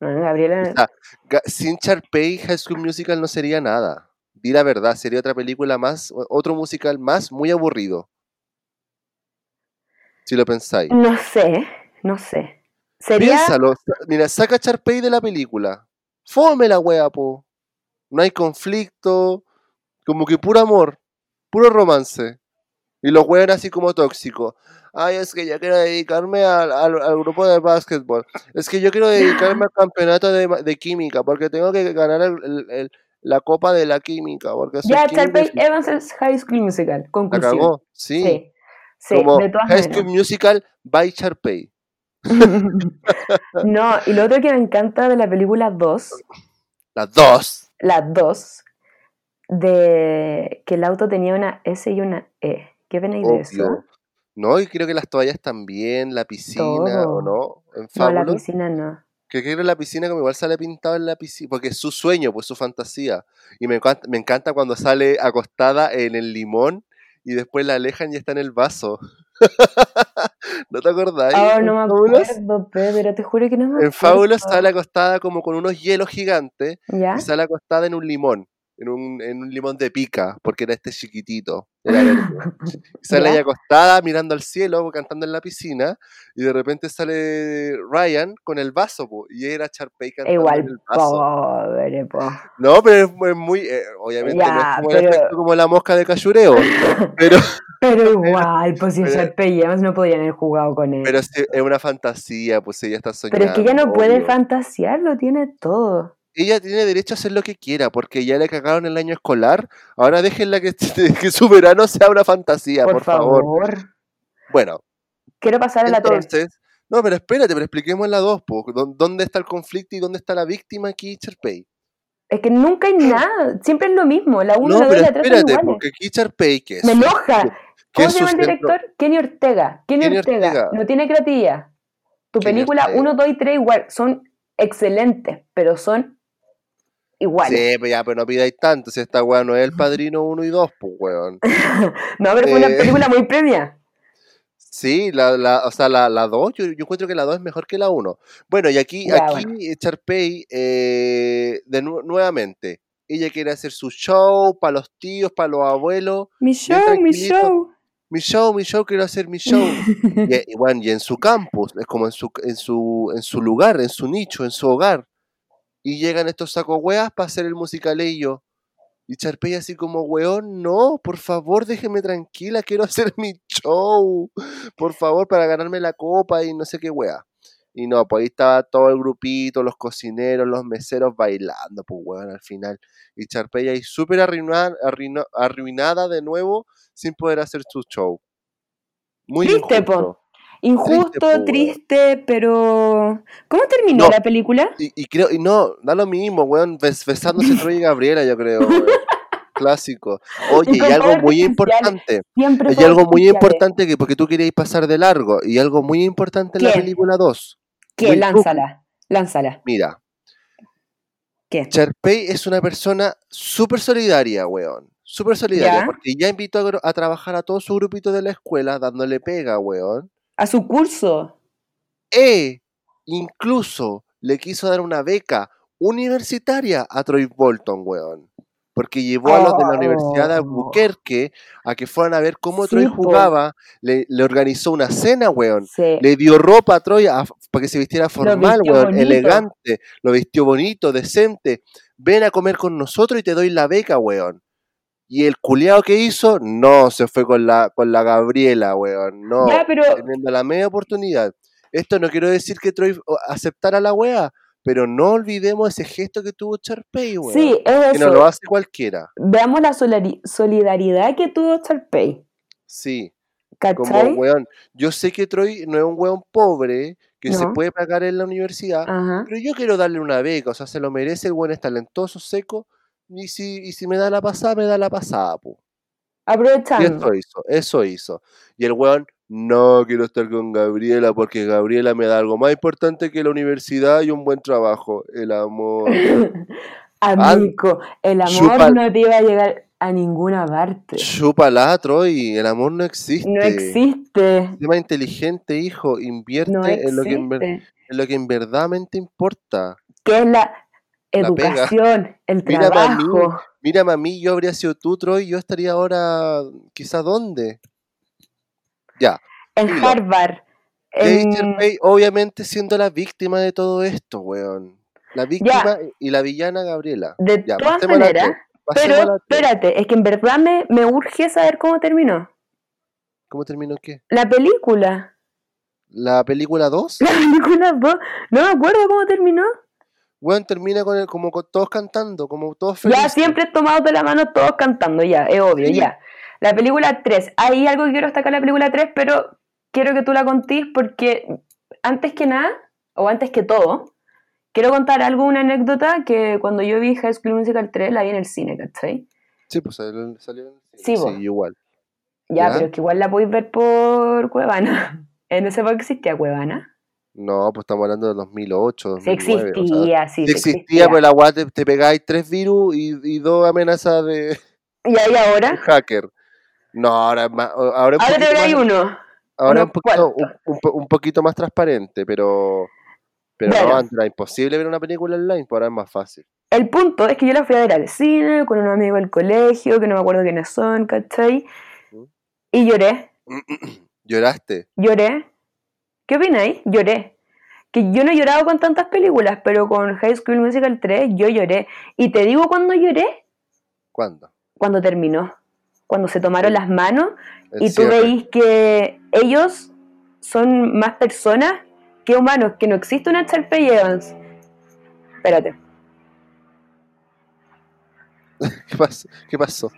No, Gabriela, O sea, Ga- sin Sharpay, High School Musical no sería nada. Di la verdad, sería otra película más, otro musical más muy aburrido. Si lo pensáis. no sé, no sé. Sería, Piénsalo. sa- Mira, saca a Sharpay de la película. Fome la wea, po. No hay conflicto. Como que puro amor. Puro romance. Y los weón así como tóxicos. Ay, es que yo quiero dedicarme al, al- al grupo de básquetbol. Es que yo quiero dedicarme al campeonato de, de química. Porque tengo que ganar el- el- el- la copa de la química. Porque ya Charpey sí". Evans es High School Musical. Conclusión. cagó. Sí. Sí, sí, como de todas High School maneras. Musical by Sharpay. no, y lo otro que me encanta de la película 2, Las dos. las dos, de que el auto tenía una S y una E. ¿Qué de eso? Obvio. No, y creo que las toallas también, la piscina, ¿o no? En No, la piscina no. Que creo que la piscina como igual sale pintado en la piscina, porque es su sueño, pues su fantasía. Y me encanta, me encanta cuando sale acostada en el limón y después la alejan y está en el vaso. ¿No te acordáis? Oh, no me acuerdo, pe, pero te juro que no me En Fábulos acuerdo. sale acostada como con unos hielos gigantes ¿Ya? y sale acostada en un limón, en un, en un limón de pica, porque era este chiquitito, era sale ahí acostada mirando al cielo, cantando en la piscina, y de repente sale Ryan con el vaso, po, y era Charpey cantando en Igual, el vaso. pobre, po. No, pero es, es muy, eh, obviamente no Ya, es como el pero- efecto como la mosca de cachureo, pero, Pero igual, pues si Sharpay no podían haber jugado con él. pero es una fantasía, pues ella está soñando. Pero es que ella no puede fantasear, lo tiene todo. Ella tiene derecho a hacer lo que quiera, porque ya le cagaron el año escolar, ahora déjenla que, que su verano sea una fantasía, por, por, favor. favor. Bueno, Quiero pasar a la 3. Entonces, no, pero espérate, pero expliquemos la 2, po. ¿Dó- ¿Dónde está el conflicto y dónde está la víctima aquí, Charpey? Es que nunca hay nada, siempre es lo mismo. La 1, No, la 2 y la 3 son espérate, iguales. porque aquí Charpey, que es, Me enoja. ¿Cómo se llama el director? Kenny Ortega. Kenny, Kenny Ortega. Ortega. No tiene creatividad. Tu Kenny película Ortega. 1, 2 y 3 igual son excelentes, pero son iguales. Sí, pero ya, pero no pidáis tanto, si esta weá no es el padrino 1 y 2, pues weón. No, pero fue una Eh. película muy premia. Sí, la, la, o sea, la, la 2, yo, yo encuentro que la 2 es mejor que la 1. Bueno, y aquí, Ya, aquí Charpey, eh, de nu- nuevamente, ella quiere hacer su show para los tíos, para los abuelos. Mi show, mi show. Mi show, mi show, quiero hacer mi show. y, y bueno, y en su campus, es como en su, en su, en su lugar, en su nicho, en su hogar. Y llegan estos sacos weas para hacer el musicalillo. Y Charpey así como, weón, no, por favor, déjeme tranquila, quiero hacer mi show. Por favor, para ganarme la copa y no sé qué wea. Y no, pues ahí estaba todo el grupito, los cocineros, los meseros bailando, pues weón, al final. Y Charpey ahí súper arruinada, arruina- arruinada de nuevo, sin poder hacer su show. Muy injusto. Injusto, po, weón. triste, pero. ¿Cómo terminó No. la película? Y, y creo, y no, da lo mismo, weón, bes- besándose Troy y Gabriela, yo creo, weón. Clásico. Oye, Y algo muy importante, Siempre y algo muy importante que porque tú querías pasar de largo, y algo muy importante en la película 2. ¿Qué? muy Lánzala. Lánzala. Mira, ¿Qué? Charpey es una persona súper solidaria, weón. Súper solidaria, Ya. porque ya invitó a trabajar a todo su grupito de la escuela dándole pega, weón. A su curso. E incluso le quiso dar una beca universitaria a Troy Bolton, weón. Porque llevó a los de la Universidad de Oh. Albuquerque a que fueran a ver cómo Sí, Troy jugaba. Le, le organizó una cena, weón. Sí. Le dio ropa a Troy a- para que se vistiera formal, weón. bonito. Elegante. Lo vistió bonito, decente. Ven a comer con nosotros y te doy la beca, weón. Y el culiao que hizo, no, se fue con la, con la Gabriela, weón. No Ya, pero. teniendo la media oportunidad. Esto no quiero decir que Troy aceptara la wea, pero no olvidemos ese gesto que tuvo Charpey, weón. Sí, es que no eso. lo hace cualquiera. Veamos la solidaridad que tuvo Charpey. Sí, como ¿Cachai? weón. Yo sé que Troy no es un weón pobre que se puede pagar en la universidad, Ajá. pero yo quiero darle una beca, o sea, se lo merece, el weón es talentoso, seco, y si, y si me da la pasada, me da la pasada. Y Aprovechando. eso hizo, eso hizo. Y el weón no quiero estar con Gabriela porque Gabriela me da algo más importante que la universidad y un buen trabajo, el amor. Amigo, el amor chupa- no te iba a llegar a ninguna parte. Chúpala, Troy, el amor no existe. No existe. Sé más inteligente, hijo, invierte No en, lo que en, ver- existe. en lo que en verdadmente importa. ¿Qué es la. Educación, el Mira, mami. trabajo? Mira, mami, yo habría sido tú, Troy, yo estaría ahora, quizá dónde. Ya. En Dilo. Harvard. En- Sherpay, obviamente siendo la víctima de todo esto, weón. La víctima y la villana Gabriela. de Ya, todas maneras, pero espérate, es que en verdad me, me urge saber cómo terminó. ¿Cómo terminó qué? La película. ¿La película 2? La película 2. No me acuerdo cómo terminó. Weón, termina con el, como con todos cantando, como todos felices. Ya siempre tomados de la mano, todos cantando, ya, es obvio, Sí. ya. La película 3. Hay algo que quiero destacar en la película 3, pero quiero que tú la contís porque antes que nada, o antes que todo, quiero contar algo, una anécdota que cuando yo vi High School Musical 3 la vi en el cine, ¿cachai? Sí, pues salió, salió en el Sí, cine, vos. igual. Ya, ¿Ya? pero es que igual la podéis ver por Cuevana. En esa época existía Cuevana. No, pues estamos hablando de 2008, Sí 2009. o sea, existía, sí, sí sí existía, pero la weá te, te pegáis tres virus y, y dos amenazas de, Y ahí de ahora, hacker. No, ahora es más. Ahora, es ahora te más- uno. Ahora un poquito, un, un un poquito más transparente, pero. Pero no, antes era imposible ver una película online, pues ahora es más fácil. El punto es que yo la fui a ver al cine con un amigo del colegio, que no me acuerdo quiénes son, ¿cachai? Y lloré, ¿Lloraste? lloré. ¿Qué opináis? Lloré. Que yo no he llorado con tantas películas, pero con High School Musical 3 yo lloré. Y te digo cuando lloré, ¿Cuándo? cuando terminó. Cuando se tomaron las manos El y tú veis que ellos son más personas que humanos, que no existe una Sharpay Evans. Espérate, ¿Qué pasó? ¿Qué pasó?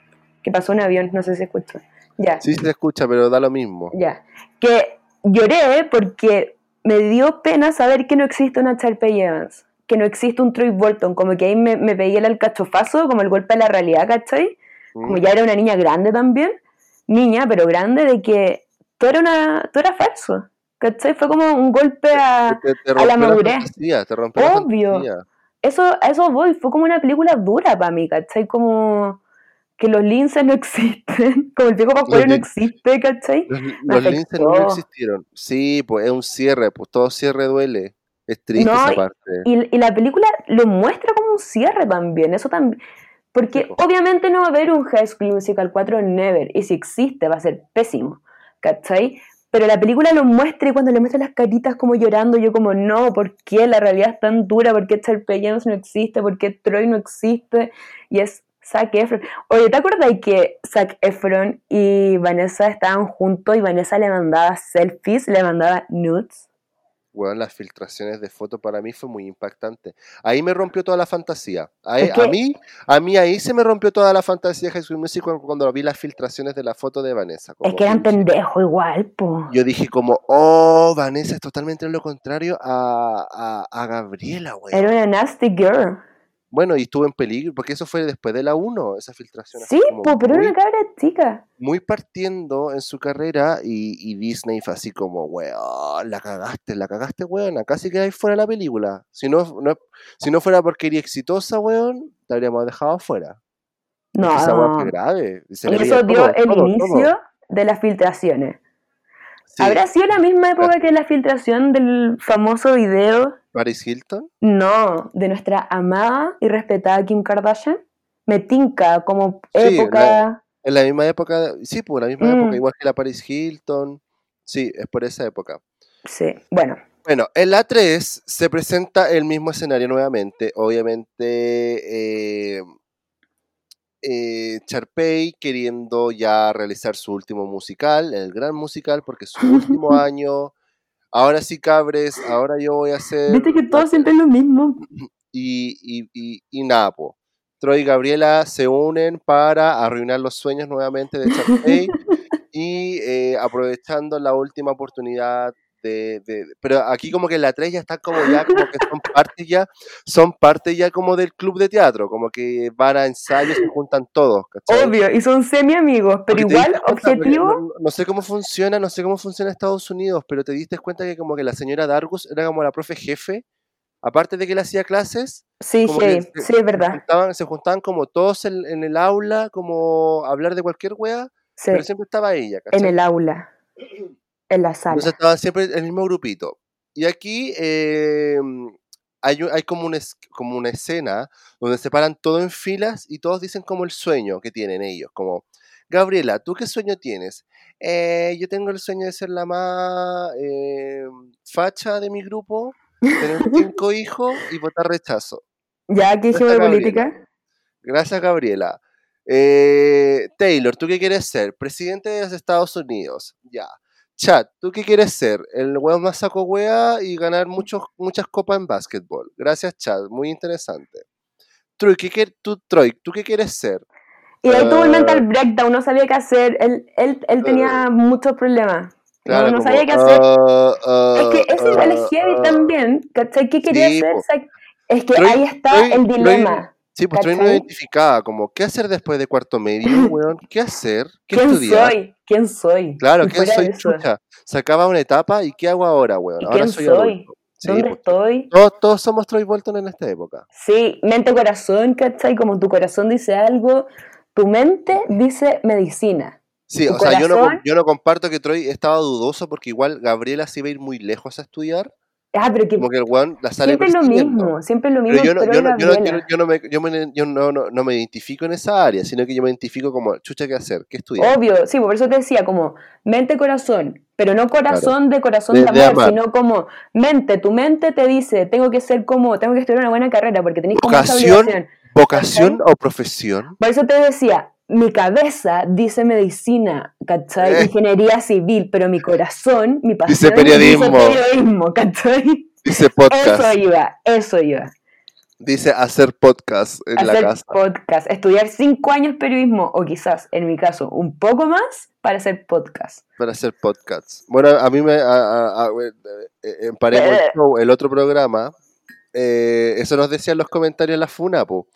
que pasó un avión, no sé si escucho. Ya. Sí se escucha, pero da lo mismo. Ya. Que lloré porque me dio pena saber que no existe una Sharpay Evans, que no existe un Troy Bolton, como que ahí me, me pegué el alcachofazo, como el golpe a la realidad, ¿cachai? Como ¿Mm? ya era una niña grande también, niña, pero grande, de que todo era, una, todo era falso, ¿cachai? Fue como un golpe a... Te, te a la la madurez. fantasía, te la Obvio. fantasía. Eso, a eso voy, fue como una película dura para mí, ¿cachai? Como que los linces no existen, como el pico pascuero no existe, ¿cachai? Los, linces no existieron. Sí, pues es un cierre, pues todo cierre duele. Es triste No, esa parte. Y, y la película lo muestra como un cierre también, eso también. Porque Sí, po. obviamente no va a haber un High School Musical 4 Never, y si existe va a ser pésimo, ¿cachai? Pero la película lo muestra y cuando le muestra las caritas como llorando, yo como, no, ¿por qué la realidad es tan dura? ¿Por qué Charlie James no existe? ¿Por qué Troy no existe? Y es Zac Efron. Oye, ¿te acuerdas que Zac Efron y Vanessa estaban juntos y Vanessa le mandaba selfies, le mandaba nudes? Weón, las filtraciones de fotos para mí fue muy impactante. Ahí me rompió toda la fantasía. Ahí- Es que- A mí, a mí ahí se me rompió toda la fantasía de School Musical cuando, cuando vi las filtraciones de la foto de Vanessa. Es como que eran pendejos igual, po. Yo dije como, oh, Vanessa es totalmente lo contrario a, a, a Gabriela, weón. Era una nasty girl. Bueno, y estuvo en peligro, porque eso fue después de la 1, esa filtración. Sí, po, pero era una cabra chica. muy partiendo en su carrera y, y Disney fue así como, weón, la cagaste, la cagaste, weón, casi quedáis fuera de la película. Si no, no- si no fuera porque eres exitosa, weón, te habríamos dejado fuera. No. Porque esa weón fue grave. y se Y eso dio todo, el todo, todo. inicio de las filtraciones. Sí, ¿Habrá sido la misma época que la filtración del famoso video? Paris Hilton. No, de nuestra amada y respetada Kim Kardashian. Me tinca como Sí, época. En la misma época, sí, pues la misma Mm. época, igual que la Paris Hilton. Sí, es por esa época. Sí, bueno. Bueno, en la 3 se presenta el mismo escenario nuevamente. Obviamente, eh, eh, Charpey queriendo ya realizar su último musical, el gran musical, porque es su último año. Ahora sí, cabres, ahora yo voy a hacer. Viste que todos sienten lo mismo. Y, y, y, y nada, po. Troy y Gabriela se unen para arruinar los sueños nuevamente de Charpey y eh, aprovechando la última oportunidad de, de- pero aquí como que en la 3 ya están como ya, como que son parte ya, son parte ya como del club de teatro, como que van a ensayos se juntan todos, ¿cachai? Obvio, y son semi amigos, pero igual, objetivo, No, no sé cómo funciona, no sé cómo funciona Estados Unidos, pero te diste cuenta que como que la señora Dargus era como la profe jefe, aparte de que le hacía clases, sí, heavy, se- sí, es se verdad. juntaban, se juntaban como todos en, en el aula, como a hablar de cualquier wea, Sí, pero siempre estaba ella, en ¿cachai? el aula, en la sala. Entonces estaban siempre el mismo grupito. Y aquí eh, hay, hay como, una, como una escena donde se paran todos en filas y todos dicen como el sueño que tienen ellos. Como, Gabriela, ¿tú qué sueño tienes? "Eh, yo tengo el sueño de ser la más eh, facha de mi grupo, tener cinco hijos y votar rechazo. ¿Ya qué dijo de política? Gracias, Gabriela. Eh, Taylor, ¿tú qué quieres ser? Presidente de los Estados Unidos. Ya. Chat, ¿tú qué quieres ser? El huevo más saco wea y ganar muchos, muchas copas en básquetbol. Gracias, Chat. Muy interesante. Troy, ¿qué, quie- tú, Troy, ¿tú qué quieres ser? Y ahí tuvo el Ah. mental breakdown, no sabía qué hacer, él, él, él tenía muchos problemas. Claro, no, sabía qué hacer. ah, ah, es que eso igual es ah, heavy ah. también, ¿cachai? ¿Qué quería Sí, hacer? po. Es que Troy- ahí está Troy- el Troy- dilema. Sí, pues Troy no ¿cachai? identificaba como, ¿qué hacer después de cuarto medio, weón? ¿Qué hacer? ¿Qué ¿Quién estudiar? soy? ¿Quién soy? Claro, ¿quién soy chucha? Se acaba una etapa y ¿qué hago ahora, weón? ¿Y Ahora quién soy. Sí, ¿Dónde pues, estoy? todos, todos somos Troy Bolton en esta época. Sí, mente-corazón, ¿cachai? Como tu corazón dice algo, tu mente dice medicina. Sí, Tu o sea, yo no, yo no comparto que Troy estaba dudoso porque igual Gabriela se iba a ir muy lejos a estudiar. Ah, pero que Como que el weón la sale siempre es lo mismo, siempre es lo mismo. Pero yo no, yo no, yo no, yo no- me, yo me- yo no, me identifico en esa área, sino que yo me identifico como, chucha, ¿qué hacer? ¿Qué estudiar? Obvio, sí, por eso te decía como mente-corazón, pero no corazón de corazón De- de, de amor, amar. sino como mente, tu mente te dice, tengo que ser como, tengo que estudiar una buena carrera porque tenés como esa Vocación. obligación. ¿Vocación o profesión? Por eso te decía, mi cabeza dice medicina, ¿cachai? Eh. Ingeniería civil, pero mi corazón, mi pasión Dice periodismo. dice periodismo, ¿cachai? Dice podcast. Eso iba, eso iba. Dice hacer podcast en la Hacer casa. podcast, estudiar cinco años periodismo, o quizás, en mi caso, un poco más para hacer podcast. para hacer podcasts. Bueno, a mí me. a- a- a- eh, en Paremos el, Eh. Show, el otro programa, eh, eso nos decían los comentarios en la FUNAPU.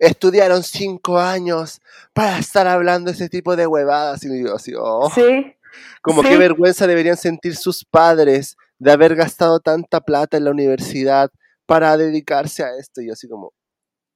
Estudiaron cinco años para estar hablando ese tipo de huevadas. Y yo así, oh, Sí, como sí. qué vergüenza deberían sentir sus padres de haber gastado tanta plata en la universidad para dedicarse a esto. Y yo así como,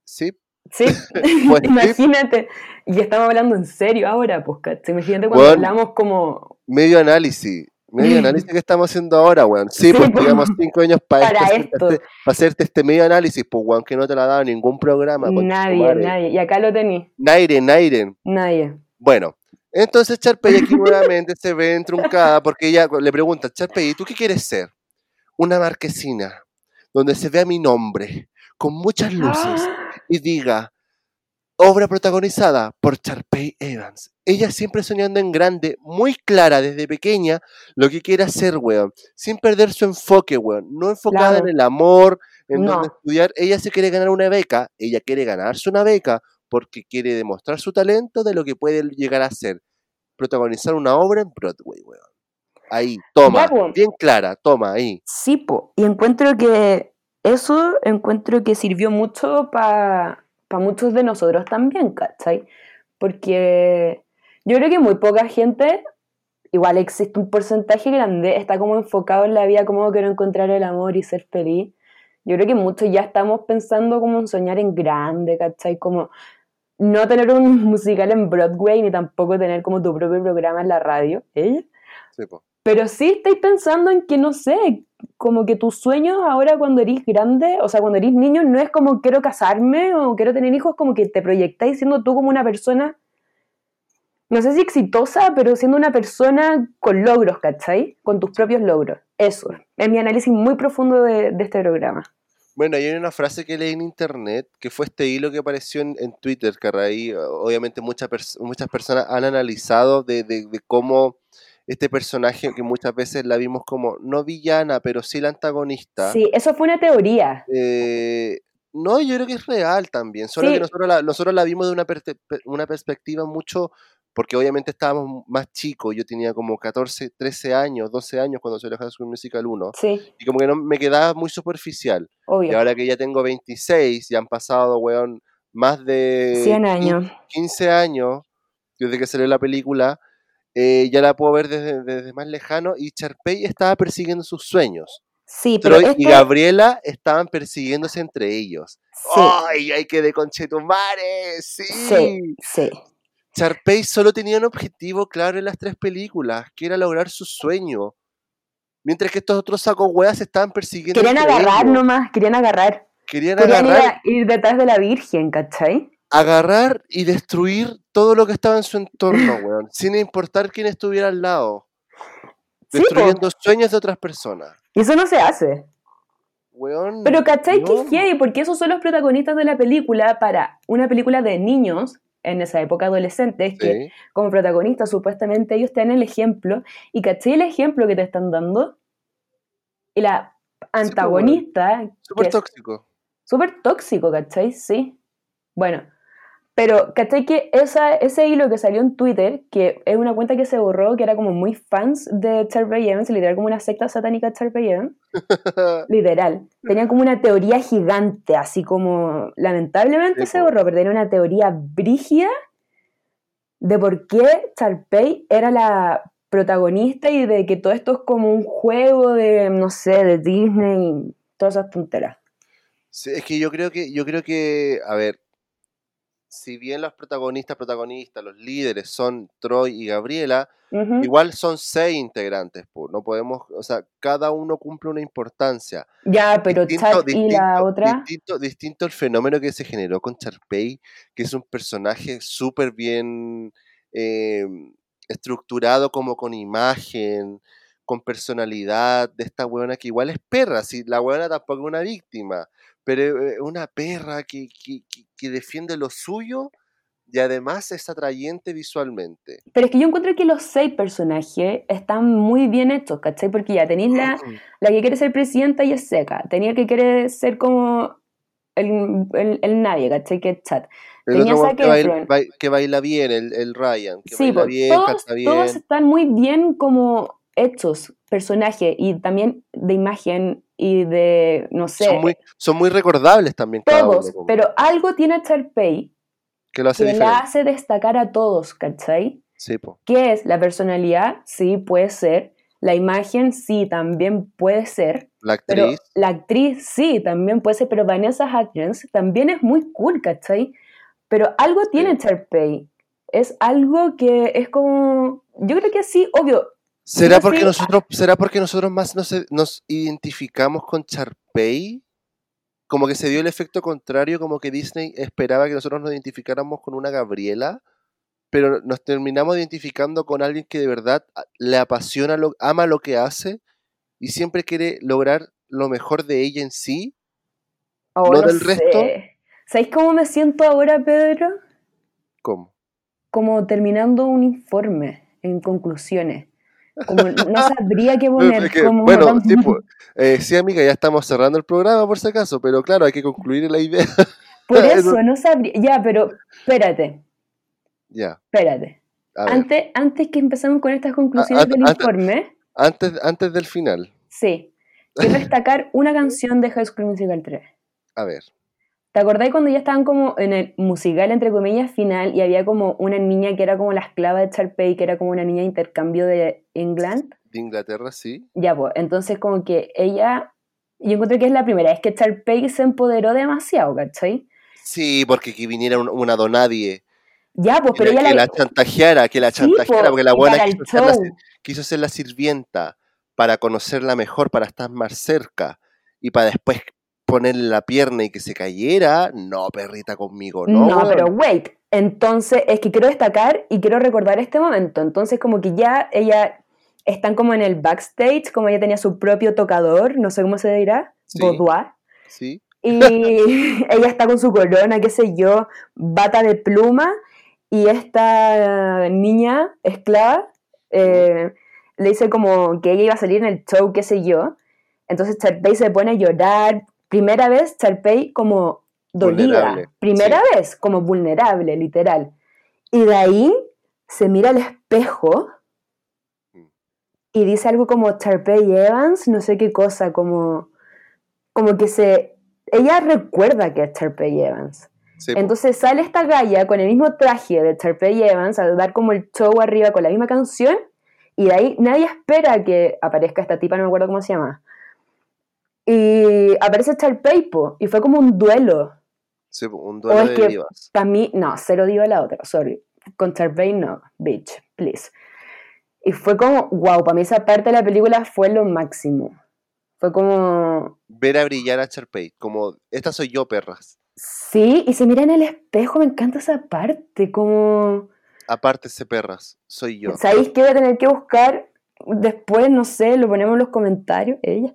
sí, Sí, Pues imagínate. Y estamos hablando en serio ahora, pues. Imagínate cuando Bueno. hablamos como medio análisis. Medio análisis que estamos haciendo ahora, weón. Sí, Sí, pues digamos cinco años para, para este, esto. para hacerte este medio análisis, pues, weón, que no te lo ha dado ningún programa. Nadie, nadie. Y acá lo tení, Naire, Naire. nadie. Bueno, entonces Charpey aquí nuevamente se ve entruncada porque ella le pregunta, Charpey, ¿tú qué quieres ser? Una marquesina donde se vea mi nombre con muchas luces ¡Ah! y diga, obra protagonizada por Charpey Evans. Ella siempre soñando en grande, muy clara desde pequeña lo que quiere hacer, weón, sin perder su enfoque, weón, no enfocada Claro. en el amor, en No. dónde estudiar, ella se quiere ganar una beca, ella quiere ganarse una beca porque quiere demostrar su talento de lo que puede llegar a ser, protagonizar una obra en Broadway, weón. Ahí, toma, bien clara, toma, ahí. Sí, po. Y encuentro que eso encuentro que sirvió mucho para muchos de nosotros también, ¿cachai? Porque yo creo que muy poca gente, igual existe un porcentaje grande, está como enfocado en la vida, como quiero encontrar el amor y ser feliz. Yo creo que muchos ya estamos pensando como en soñar en grande, ¿cachai? Como no tener un musical en Broadway ni tampoco tener como tu propio programa en la radio. ¿eh? Sí, po. Pero sí estáis pensando en que, no sé, como que tus sueños ahora cuando eres grande, o sea, cuando eres niño, no es como quiero casarme o quiero tener hijos, como que te proyectáis siendo tú como una persona, no sé si exitosa, pero siendo una persona con logros, ¿cachai? Con tus propios logros. Eso, es mi análisis muy profundo de, de este programa. Bueno, hay una frase que leí en internet, que fue este hilo que apareció en, en Twitter, que a raíz, obviamente muchas, pers- muchas personas han analizado de, de- de cómo este personaje, que muchas veces la vimos como no villana, pero sí la antagonista, Sí, eso fue una teoría. eh, no, yo creo que es real también, solo Sí. que nosotros la, nosotros la vimos de una perspectiva mucho porque obviamente estábamos más chicos, yo tenía como 14, 13 años, 12 años cuando salió High School Musical 1, Sí, y como que no me quedaba muy superficial. Y obvio. ahora que ya tengo 26, ya han pasado, weón, más de 100 años. 15 años desde que salió la película, eh, ya la puedo ver desde, desde más lejano y Charpey estaba persiguiendo sus sueños. Sí, pero Troy este... y Gabriela estaban persiguiéndose entre ellos. Sí, ¡Ay, ay, que de conchetumare! ¡Sí! sí, sí. Charpey solo tenía un objetivo claro en las tres películas, que era lograr su sueño. Mientras que estos otros sacos se estaban persiguiendo. Querían agarrar ellos. nomás, querían agarrar. Querían Querían ir, agarrar, a- ir detrás de la Virgen, ¿cachai? agarrar y destruir todo lo que estaba en su entorno, weón. sin importar quién estuviera al lado. Sí. Destruyendo sueños de otras personas. Y eso no se hace. Weón. Pero ¿cachai no. que heavy? Porque esos son los protagonistas de la película para una película de niños en esa época adolescentes que Sí. como protagonistas supuestamente ellos te dan el ejemplo y ¿cachai el ejemplo que te están dando? Y la antagonista, Súper que tóxico. súper tóxico, ¿cachai? Sí. Bueno, pero ¿cachai que esa, ese hilo que salió en Twitter, que es una cuenta que se borró, que era como muy fans de Charlie Evans, literal como una secta satánica de Charlie Evans, literal, tenían como una teoría gigante, así como, lamentablemente Sí, se borró, pero tenía una teoría brígida de por qué Charpey era la protagonista y de que todo esto es como un juego de, no sé, de Disney y todas esas tonteras. Sí, es que yo creo que, yo creo que, a ver, si bien los protagonistas, protagonistas, los líderes son Troy y Gabriela, igual son seis integrantes, po, no podemos, o sea, cada uno cumple una importancia. Ya, pero Chad y la otra. Distinto, distinto el fenómeno que se generó con Charpey, que es un personaje súper bien eh, estructurado como con imagen, con personalidad de esta weona que igual es perra, si la weona tampoco es una víctima, pero es una perra que, que- que- defiende lo suyo y además es atrayente visualmente. Pero es que yo encuentro que los seis personajes están muy bien hechos, ¿cachai? Porque ya tenéis la, la que quiere ser presidenta y es seca. Tenía el que quiere ser como el, el, el nadie, ¿cachai? Que es Chad. El Tenía otro que, baila, que bien, el, el Ryan, que Sí, baila bien, todos, bien. todos están muy bien como hechos, personajes, y también de imagen y de, no sé, son, muy, son muy recordables también todos. uno, Pero algo tiene Charpey que lo hace que la hace destacar a todos, ¿cachai? Sí, po. ¿Qué es? La personalidad, sí, puede ser. La imagen, sí, también puede ser. La Pero actriz, la actriz, sí, también puede ser. Pero Vanessa Hudgens también es muy cool, ¿cachai? Pero algo tiene Charpey. Es algo que es como. Yo creo que sí, obvio. ¿Será porque nosotros, será porque nosotros más nos, nos identificamos con Charpey? Como que se dio el efecto contrario, como que Disney esperaba que nosotros nos identificáramos con una Gabriela, pero nos terminamos identificando con alguien que de verdad a- le apasiona, lo, ama lo que hace y siempre quiere lograr lo mejor de ella en sí. Oh, ¿No no del sé. resto? ¿Sabéis cómo me siento ahora, Pedro? ¿Cómo? Como terminando un informe en conclusiones. Como no sabría qué poner. Es que, como bueno, tan- eh, sí, amiga, ya estamos cerrando el programa por si acaso, pero claro, hay que concluir la idea. Por eso- no sabría. Ya, pero espérate, ya, espérate. Antes, antes que empezamos con estas conclusiones del informe, Antes, antes del final, sí, quiero destacar una canción de High School Musical 3. a ver. ¿Te acordáis cuando ya estaban como en el musical, entre comillas, final y había como una niña que era como la esclava de Charpey, que era como una niña de intercambio de England? De Inglaterra, sí. Ya, pues, entonces como que ella, yo encuentro que es la primera vez que Charpey se empoderó demasiado, ¿cachai? Sí, porque que viniera un- una donadie Ya, pues, que, pero la, ella que la... la chantajeara, que la chantajeara, po, porque la buena quiso ser la, quiso ser la sirvienta para conocerla mejor, para estar más cerca y para después ponerle la pierna y que se cayera. No, perrita conmigo, no. No, pero wait. Entonces, es que quiero destacar y quiero recordar este momento. Entonces, como que ya ella están como en el backstage, como ella tenía su propio tocador, no sé cómo se dirá, Sí. boudoir. Sí, Y ella está con su corona, qué sé yo, bata de pluma, y esta niña esclava eh, le dice como que ella iba a salir en el show, qué sé yo. Entonces Charpey se pone a llorar. Primera vez Charpey como dolida. Vulnerable, Primera vez como vulnerable, literal. Y de ahí se mira al espejo y dice algo como Tarpey Evans, no sé qué cosa, como, como que se... Ella recuerda que es Tarpey Evans. Sí. Entonces sale esta galla con el mismo traje de Tarpey Evans a dar como el show arriba con la misma canción y de ahí nadie espera que aparezca esta tipa, no me acuerdo cómo se llama. Y aparece Tarpey, po, y fue como un duelo. Sí, un duelo es de que- divas. Para mí, no, cero diva la otra, sorry. Con Tarpey no, bitch, please. Y fue como, wow, para mí esa parte de la película fue lo máximo. Fue como, Ver a brillar a Charpey, como, esta soy yo, perras. sí, y se mira en el espejo, me encanta esa parte, como... Apártese, perras, soy yo. ¿Sabéis que voy a tener que buscar después? No sé, lo ponemos en los comentarios, ella.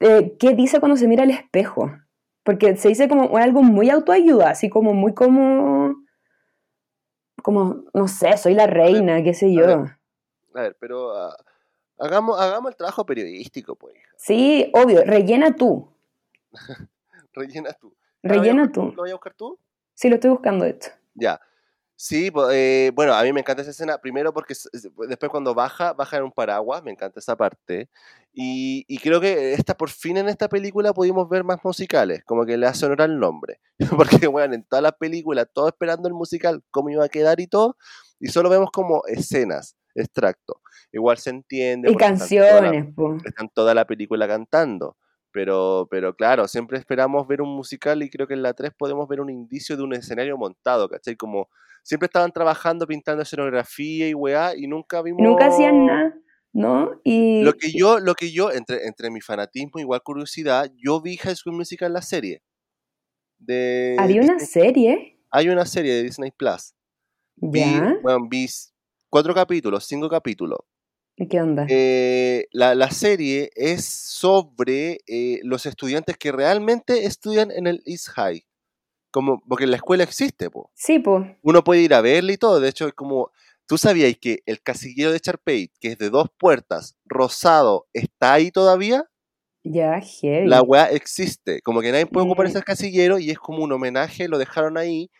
eh, ¿Qué dice cuando se mira al espejo? Porque se dice como algo muy autoayuda, así como muy como. Como, no sé, soy la reina, qué sé a yo. ver. A ver, pero ah, hagamos, hagamos el trabajo periodístico, pues. Sí, obvio, rellena tú. Rellena tú. Rellena ¿Lo tú. ¿Lo voy a buscar tú? Sí, lo estoy buscando esto. Ya. Sí, eh, bueno, a mí me encanta esa escena. Primero porque después cuando baja, baja en un paraguas, me encanta esa parte. Y, y creo que esta, por fin en esta película pudimos ver más musicales, como que le hace honor al nombre. Porque, bueno, en todas las películas, todo esperando el musical, cómo iba a quedar y todo, y solo vemos como escenas, extractos. Igual se entiende. Y porque están toda la- canciones, están toda la película cantando. Pero, pero claro, siempre esperamos ver un musical y creo que en la 3 podemos ver un indicio de un escenario montado, ¿cachai? Como siempre estaban trabajando, pintando escenografía y weá, y nunca vimos... Y nunca hacían nada, ¿no? Y. Lo que yo, lo que yo, entre, entre mi fanatismo, igual curiosidad, yo vi High School Musical en la serie. De Había una serie. hay una serie de Disney Plus. Vi, ¿Ya? bueno, vi cuatro capítulos, cinco capítulos. ¿Y ¿Qué onda? Eh, la, la serie es sobre eh, los estudiantes que realmente estudian en el East High. Como, porque la escuela existe, po. Sí, pues. Uno puede ir a verla y todo. De hecho, es como. ¿Tú sabías que el casillero de Charpey, que es de dos puertas, rosado, está ahí todavía? Ya, heavy. La weá existe. Como que nadie puede ocupar ese casillero y es como un homenaje, lo dejaron ahí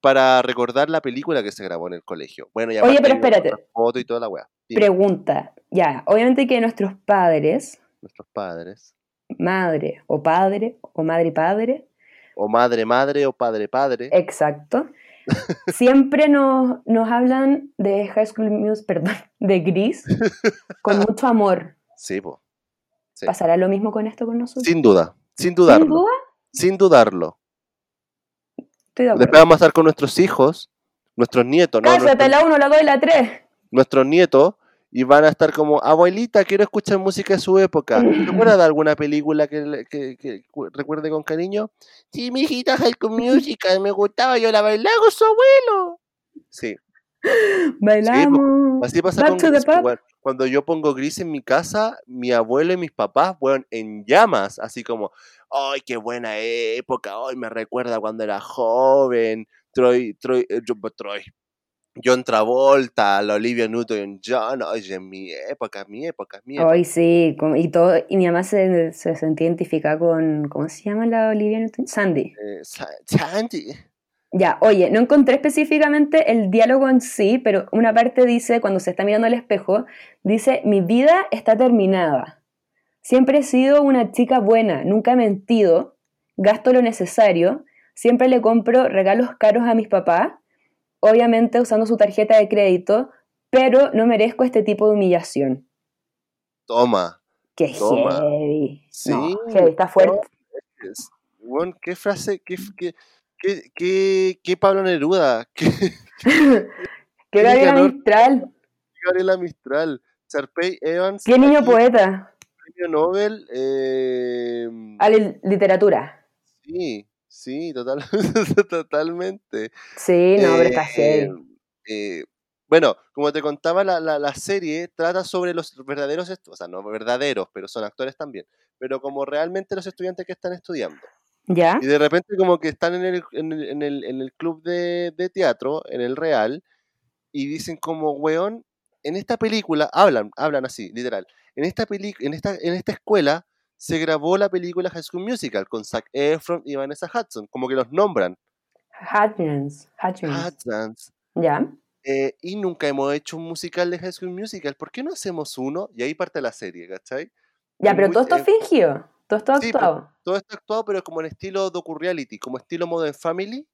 para recordar la película que se grabó en el colegio. Bueno, y Oye, pero espérate. foto y toda la weá. Pregunta. Ya, obviamente que nuestros padres, nuestros padres. madre o padre, o madre y padre, o madre madre o padre padre. exacto, siempre nos, nos hablan de High School Music, perdón, de Gris, con mucho amor. Sí, po. Sí. ¿Pasará lo mismo con esto con nosotros? Sin duda, sin ¿Sin dudarlo. duda? Sin dudarlo. Estoy de Después vamos a estar con nuestros hijos, nuestros nietos, ¿no? Cállate, Nuestros, la 1, la 2 y la 3. nuestros nietos, y van a estar como, abuelita, quiero escuchar música de su época. ¿Te acuerdas de alguna película que, que- que cu- recuerde con cariño? Sí, mi hijita High School Musical, me gustaba, yo la bailaba con su abuelo. Sí, Bailamos. así pasa con Gris, pues. Cuando yo pongo Gris en mi casa, mi abuelo y mis papás, weón, en llamas, así como, ¡ay, qué buena época! ¡Ay, me recuerda cuando era joven! Troy, Troy, eh, Troy. John Travolta, la Olivia Newton-John, oye, mi época, mi época, mi época. Ay, sí, y todo, y mi mamá se, se sentía identificada con, ¿cómo se llama la Olivia Newton? Sandy. Eh, Sa- Sandy. Ya, oye, no encontré específicamente el diálogo en sí, pero una parte dice, cuando se está mirando al espejo, dice, mi vida está terminada. Siempre he sido una chica buena, nunca he mentido, gasto lo necesario, siempre le compro regalos caros a mis papás, obviamente usando su tarjeta de crédito, pero no merezco este tipo de humillación. Toma. Qué Toma. heavy. Sí, No, heavy, está fuerte. Weón, ¿Qué frase? ¿Qué, qué, qué, qué, qué Pablo Neruda? ¿Qué, Qué Gabriela. Mistral. Gabriela Mistral? Charpey Evans. Qué niño aquí, poeta. Premio Nobel. eh, A la literatura. Sí, sí, total, totalmente. Sí, no, pero está Eh, eh, bueno, como te contaba, la, la, la serie trata sobre los verdaderos, o sea, no verdaderos, pero son actores también, pero como realmente los estudiantes que están estudiando. ¿Ya? Y de repente como que están en el, en el, en el, en el club de, de teatro, en el Real, y dicen como, weón, en esta película, hablan, hablan así, literal, en esta, peli, en esta, en esta escuela se grabó la película High School Musical con Zac Efron y Vanessa Hudson, como que los nombran. Hutchins. Hudson. ¿Ya? Eh, y nunca hemos hecho un musical de High School Musical. ¿Por qué no hacemos uno? Y ahí parte la serie, ¿cachai? Ya, pero muy- todo esto eh, fingido. Todo esto sí, actuado. Todo esto actuado, pero como en estilo docu-reality, como estilo Modern Family.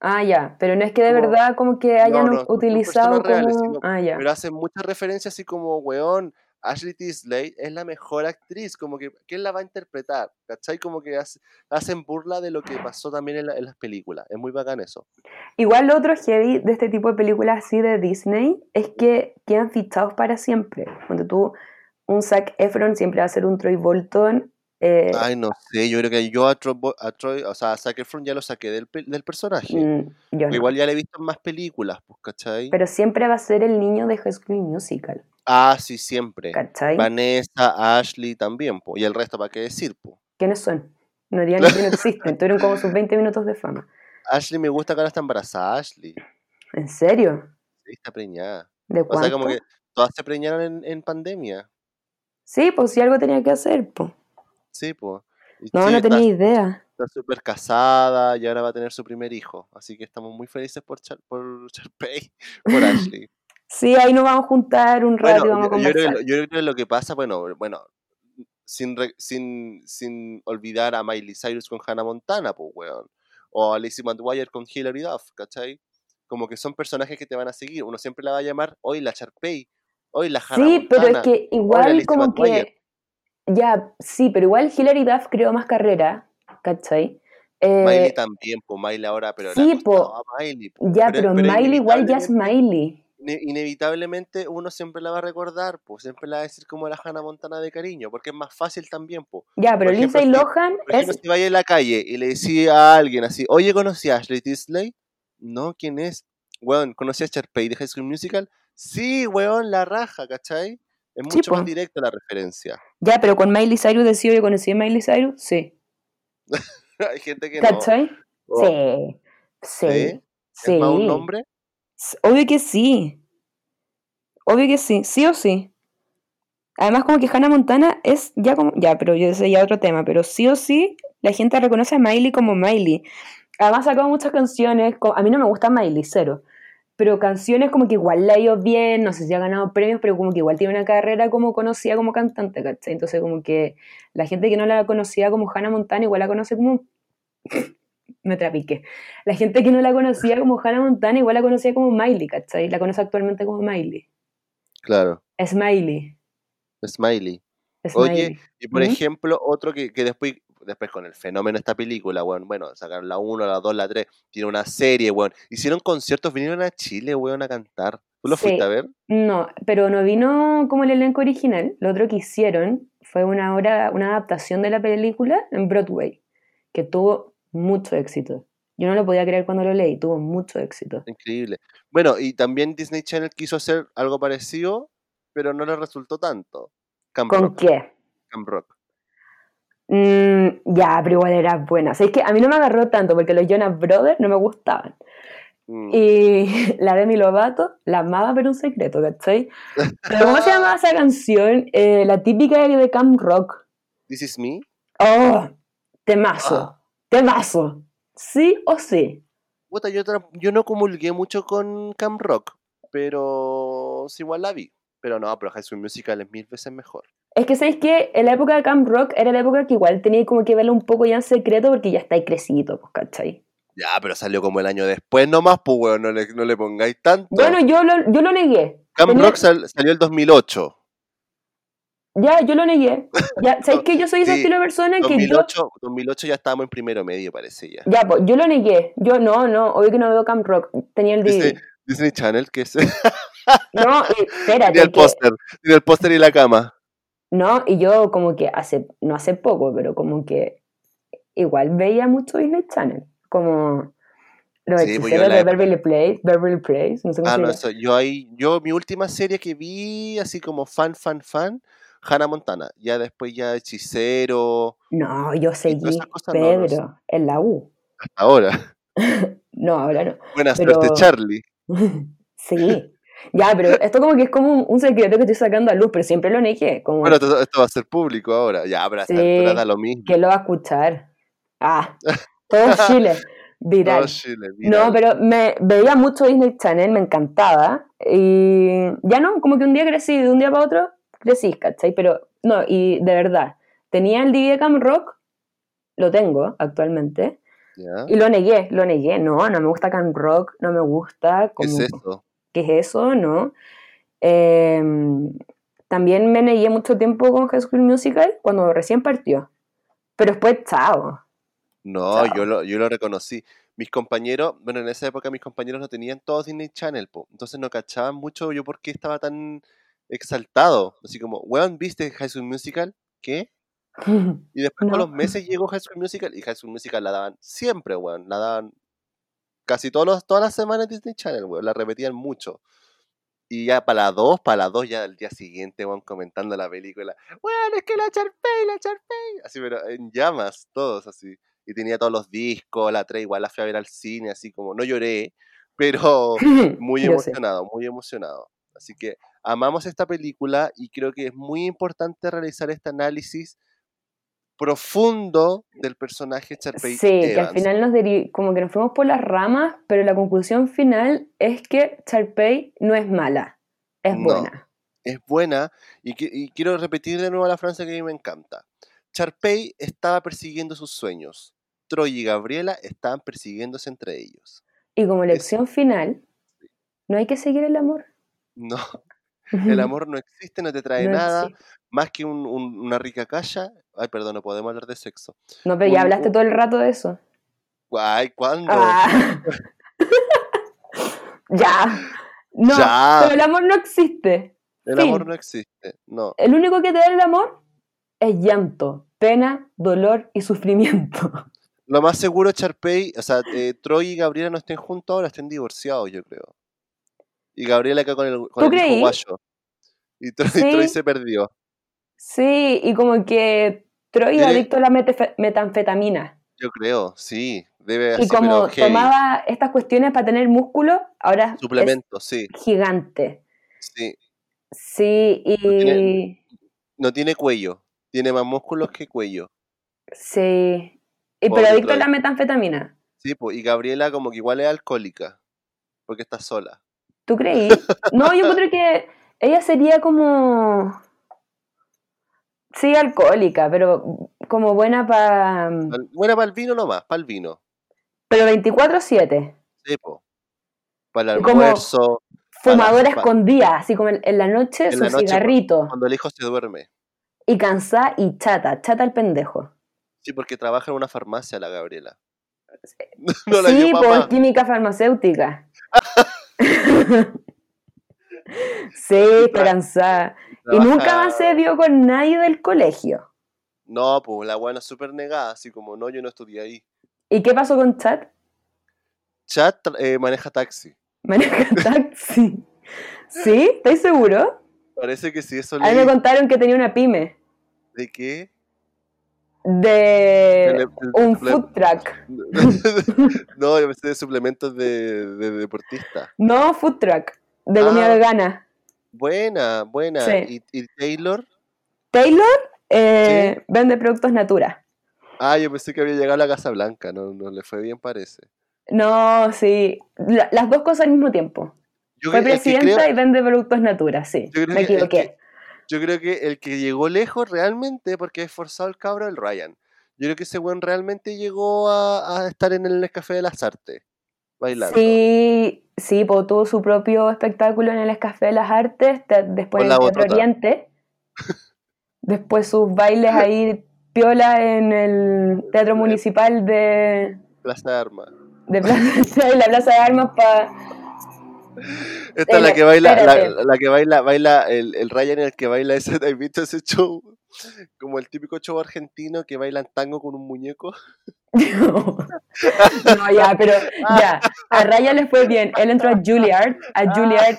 Ah, ya. Pero no es que de como- verdad como que hayan no, no, utilizado reales, como... sino- Ah, ya. Pero hacen muchas referencias así como, weón, Ashley Tisdale es la mejor actriz, como que, ¿quién la va a interpretar? ¿Cachai? Como que hace- hacen burla de lo que pasó también en, la- en las películas. Es muy bacán eso. Igual lo otro heavy de este tipo de películas así de Disney es que quedan fichados para siempre. Cuando tú, un Zac Efron siempre va a ser un Troy Bolton. eh, Ay, no sé, yo creo que yo a Troy, a Troy- o sea, a Zac Efron ya lo saqué del, pe- del personaje. mm, yo no. Igual ya le he visto en más películas, pues, ¿cachai? Pero siempre va a ser el niño de High School Musical. Ah, sí, siempre. ¿Cachai? Vanessa, Ashley también, pues. Y el resto, ¿para qué decir, pues? ¿Quiénes son? No dirían que no existen. Tuvieron como sus 20 minutos de fama. Ashley me gusta que ahora está embarazada, Ashley. ¿En serio? Sí, está preñada. ¿De O sea, como cuánto? que todas se preñaron en, en pandemia. Sí, pues si algo tenía que hacer, pues. Sí, pues. No, sí, no está- tenía idea. Está súper casada y ahora va a tener su primer hijo. Así que estamos muy felices por, Char por Sharpay, por Ashley. Sí, ahí nos vamos a juntar un rato y Bueno, vamos a yo, yo creo que, lo- yo creo que lo que pasa, bueno, bueno, sin, re- sin, sin olvidar a Miley Cyrus con Hannah Montana, pues, weón. O a Lizzie McGuire con Hilary Duff, ¿cachai? Como que son personajes que te van a seguir. Uno siempre la va a llamar hoy la Sharpay, hoy la Hannah Sí, pero es Montana. que igual como McGuire. que... Ya, sí, pero igual Hilary Duff creó más carrera, ¿cachai? Eh, Miley también, pues Miley ahora, pero sí, po. ya, pero, Miley igual ya es Miley. Ine- Inevitablemente uno siempre la va a recordar, pues siempre la va a decir como la Hannah Montana de cariño, porque es más fácil también, pues. Ya, pero ejemplo, Lindsay Lohan Por ejemplo, es... si vaya en la calle y le decía a alguien así, oye, ¿conocí a Ashley Tisdale? No, ¿quién es? Weón, ¿conocí a Sharpay de High School Musical? Sí, weón, la raja, ¿cachai? Es Sí, mucho más po. directa la referencia. Ya, pero con Miley Cyrus decía yo conocí a Miley Cyrus, sí. Hay gente que no. ¿Cachai? Oh, Sí. Sí. ¿sí? Sí. ¿Es más un nombre? Obvio que sí. Obvio que sí, sí o sí. Además, como que Hannah Montana es ya como. Ya, pero yo sé ya otro tema. Pero sí o sí, la gente reconoce a Miley como Miley. Además, sacado muchas canciones. A mí no me gusta Miley, cero. Pero canciones como que igual la ha ido bien. No sé si ha ganado premios, pero como que igual tiene una carrera como conocida como cantante, ¿cachai? Entonces, como que la gente que no la conocía como Hannah Montana igual la conoce como. Me trapiqué. La gente que no la conocía como Hannah Montana igual la conocía como Miley, ¿cachai? La conoce actualmente como Miley. Claro, Smiley. Smiley. Smiley. Oye, y por ejemplo, otro que, que después, después con el fenómeno de esta película, weón, bueno, sacaron la 1, la 2, la 3, tiene una serie, weón. Hicieron conciertos, vinieron a Chile, weón, a cantar. ¿Tú lo Sí. fuiste a ver? No, pero no vino como el elenco original. Lo otro que hicieron fue una obra, una adaptación de la película en Broadway, que tuvo mucho éxito. Yo no lo podía creer cuando lo leí, tuvo mucho éxito. Increíble. Bueno, y también Disney Channel quiso hacer algo parecido, pero no le resultó tanto. Camp ¿Con Rock. qué? Camp Rock. Mm, ya, pero igual era buena. O sea, es que a mí no me agarró tanto porque los Jonas Brothers no me gustaban. Mm, Y la Demi Lovato la amaba pero un secreto, ¿cachai? Pero ¿cómo se llamaba esa canción? Eh, la típica de Camp Rock. This is me. ¡Oh! Temazo. Ah. Temazo. ¿Sí o sí? Puta, yo, yo no comulgué mucho con Camp Rock, pero sí, igual la vi. Pero no, pero High School Musical es mil veces mejor. Es que sabéis que en la época de Camp Rock era la época que igual tenía como que verlo un poco ya en secreto porque ya estáis crecido, pues, ¿cachai? Ya, pero salió como el año después nomás, pues, weón, no le, no le pongáis tanto. Bueno, yo lo, yo lo negué. Camp tenía- Rock sal- salió el 2008. Ya, yo lo negué. Ya, ¿sabéis que yo soy ese Sí, estilo de persona que yo 2008, 2008 ya estábamos en primero medio, parece ya. Ya, pues yo lo negué. Yo no, no, obvio que no veo Camp Rock. Tenía el DVD. Dice- Disney Channel, que es... No, espérate. Tiene el que- póster, tiene el póster y la cama. no, y yo como que hace, no hace poco, pero como que igual veía mucho Disney Channel. Como los Sí, pues de época- Beverly Place, Beverly Place, no sé cómo Ah, se no, eso, yo ahí, yo mi última serie que vi, así como fan, fan, fan, Hannah Montana. Ya después ya Hechicero, No, yo seguí cosas no, no. Pedro en la U. hasta ahora. No, ahora no. Buena Pero- suerte, Charlie. sí. Ya, pero esto como que es como un, un secreto que estoy sacando a luz, pero siempre lo negué. Como, Bueno, esto, esto va a ser público ahora. Ya, hasta Sí. da lo mismo. ¿Quién lo va a escuchar? Ah, todo Chile. Viral. Todo Chile, No, viral. pero me veía mucho Disney Channel, me encantaba. Y ya no, como que un día crecí, de un día para otro crecí, ¿cachai? Pero no, y de verdad, tenía el DVD de Cam Rock, lo tengo actualmente, y lo negué, lo negué. No, no me gusta Cam Rock, no me gusta. ¿Qué Como, es eso? ¿Qué es eso? No. Eh, también me negué mucho tiempo con High School Musical cuando recién partió. Pero después, chao. No, Chao. yo lo, yo lo reconocí. Mis compañeros, bueno, en esa época mis compañeros no tenían todos Disney Channel, po. Entonces no cachaban mucho yo por qué estaba tan exaltado. Así como, weón, ¿viste High School Musical? ¿Qué? Y después con No. los meses llegó High School Musical y High School Musical la daban siempre, weón. La daban casi todos los, todas las semanas en Disney Channel, weón. La repetían mucho. Y ya para las dos, para las dos ya al día siguiente, weón, comentando la película. Weón, es que la Charpey, la Charpey. Así, pero en llamas, todos así. Y tenía todos los discos, la 3 igual la fui a ver al cine, así como, no lloré, pero muy emocionado, muy emocionado. Así que amamos esta película y creo que es muy importante realizar este análisis profundo del personaje Charpey Sí, que al final nos como que nos fuimos por las ramas, pero la conclusión final es que Charpey no es mala, es No. buena. es buena y, que- y quiero repetir de nuevo la frase que a mí me encanta. Charpey estaba persiguiendo sus sueños. Troy y Gabriela estaban persiguiéndose entre ellos. Y como Es- lección final, no hay que seguir el amor. No, el amor no existe, no te trae No nada existe. más que un- un- una rica calla. Ay, perdón, no podemos hablar de sexo. No, pero ya un- hablaste un- todo el rato de eso. Ay, ¿cuándo? Ah. ya. No, Ya. pero el amor no existe. el fin. amor no existe. No. El único que te da el amor es llanto, pena, dolor y sufrimiento. Lo más seguro, Charpey, o sea, eh, Troy y Gabriela no estén juntos ahora, estén divorciados, yo creo. Y Gabriela acá con el, con guayo. Y Troy, Sí. Troy se perdió. Sí, y como que Troy es adicto a la metanfetamina. Yo creo, sí. Debe Y así, como pero heavy. tomaba estas cuestiones para tener músculo, ahora Suplemento, sí, es gigante. sí. Sí, y tiene- No tiene cuello. Tiene más músculos que cuello. sí. Y pero adicto a la metanfetamina. Sí, pues. Y Gabriela como que igual es alcohólica. Porque está sola. ¿Tú creí? No, yo creo que ella sería como. Sí, alcohólica, pero como buena para. Buena para el vino nomás, para el vino. Pero 24-7. Sí, pues. Para el como almuerzo, Fumadora escondida, así como en, la noche En su la noche, cigarrito. cuando el hijo se duerme. Y cansada y chata, chata el pendejo. Sí, porque trabaja en una farmacia la Gabriela. No la sí, por química farmacéutica. sí, está cansada. Y nunca más se vio con nadie del colegio. No, pues la buena súper negada, así como no, yo no estudié ahí. ¿Y qué pasó con Chat? Chat eh, maneja taxi. Maneja taxi. ¿Sí? ¿Estáis seguro? Parece que sí, eso A mí me contaron que tenía una pyme ¿De qué? De un food truck. no, yo pensé de suplementos de, de deportista. No food truck, de Ah. comida vegana. Buena, buena. Sí. ¿Y, y Taylor? Taylor eh, vende productos Natura. Ah, yo pensé que había llegado a la Casa Blanca, no, no le fue bien, parece. No, sí. La- las dos cosas al mismo tiempo. Yo, Fue presidenta creo, y vende productos Natura, sí. yo creo Me equivoqué. Yo creo que el que llegó lejos realmente, porque es forzado el cabro, el Ryan. Yo creo que ese buen realmente llegó a, a estar en el Café de las Artes, bailando. Sí, sí, pues tuvo su propio espectáculo en el Café de las Artes, te- después en el Teatro. Oriente, después sus bailes ahí piola en el Teatro Municipal de, Plaza de Armas. de Plaza, de la Plaza de Armas para... Esta es la que baila, la, que baila, baila, el, el Ryan el que baila ese, ¿has visto ese show? Como el típico show argentino que bailan tango con un muñeco. No, No, ya, pero ya, a Raya le fue bien, él entró a Juilliard, a Juilliard,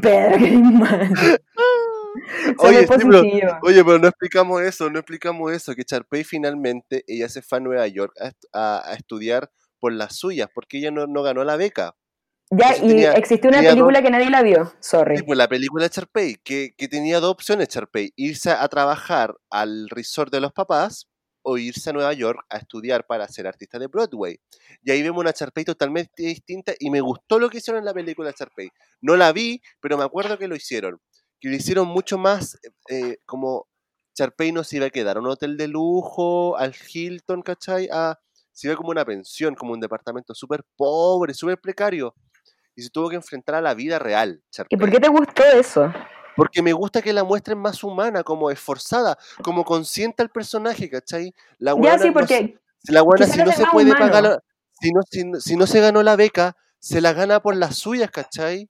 Pedro, Oye, sí, pero-. Oye, pero no explicamos eso, no explicamos eso, que Charpey finalmente, ella se fue a Nueva York a, est- a- a estudiar por las suyas, porque ella no, no ganó la beca. Ya, Entonces y tenía- existió una tenía dos- película que nadie la vio, sorry. Sí, pues la película de Charpey, que, que tenía dos opciones Charpey, irse a trabajar al resort de los papás o irse a Nueva York a estudiar para ser artista de Broadway. Y ahí vemos una Charpey totalmente distinta y me gustó lo que hicieron en la película Charpey. No la vi, pero me acuerdo que lo hicieron. Que lo hicieron mucho más eh, como Charpey no se iba a quedar a un hotel de lujo, al Hilton, ¿cachai? A, se iba como una pensión, como un departamento súper pobre, súper precario. Y se tuvo que enfrentar a la vida real. ¿Y por qué te gustó eso? Porque me gusta que la muestren más humana, como esforzada, como consciente al personaje, ¿cachai? La ya, sí, porque. la buena, si no se puede pagar. Si no, si, no se ganó la beca, se la gana por las suyas, ¿cachai?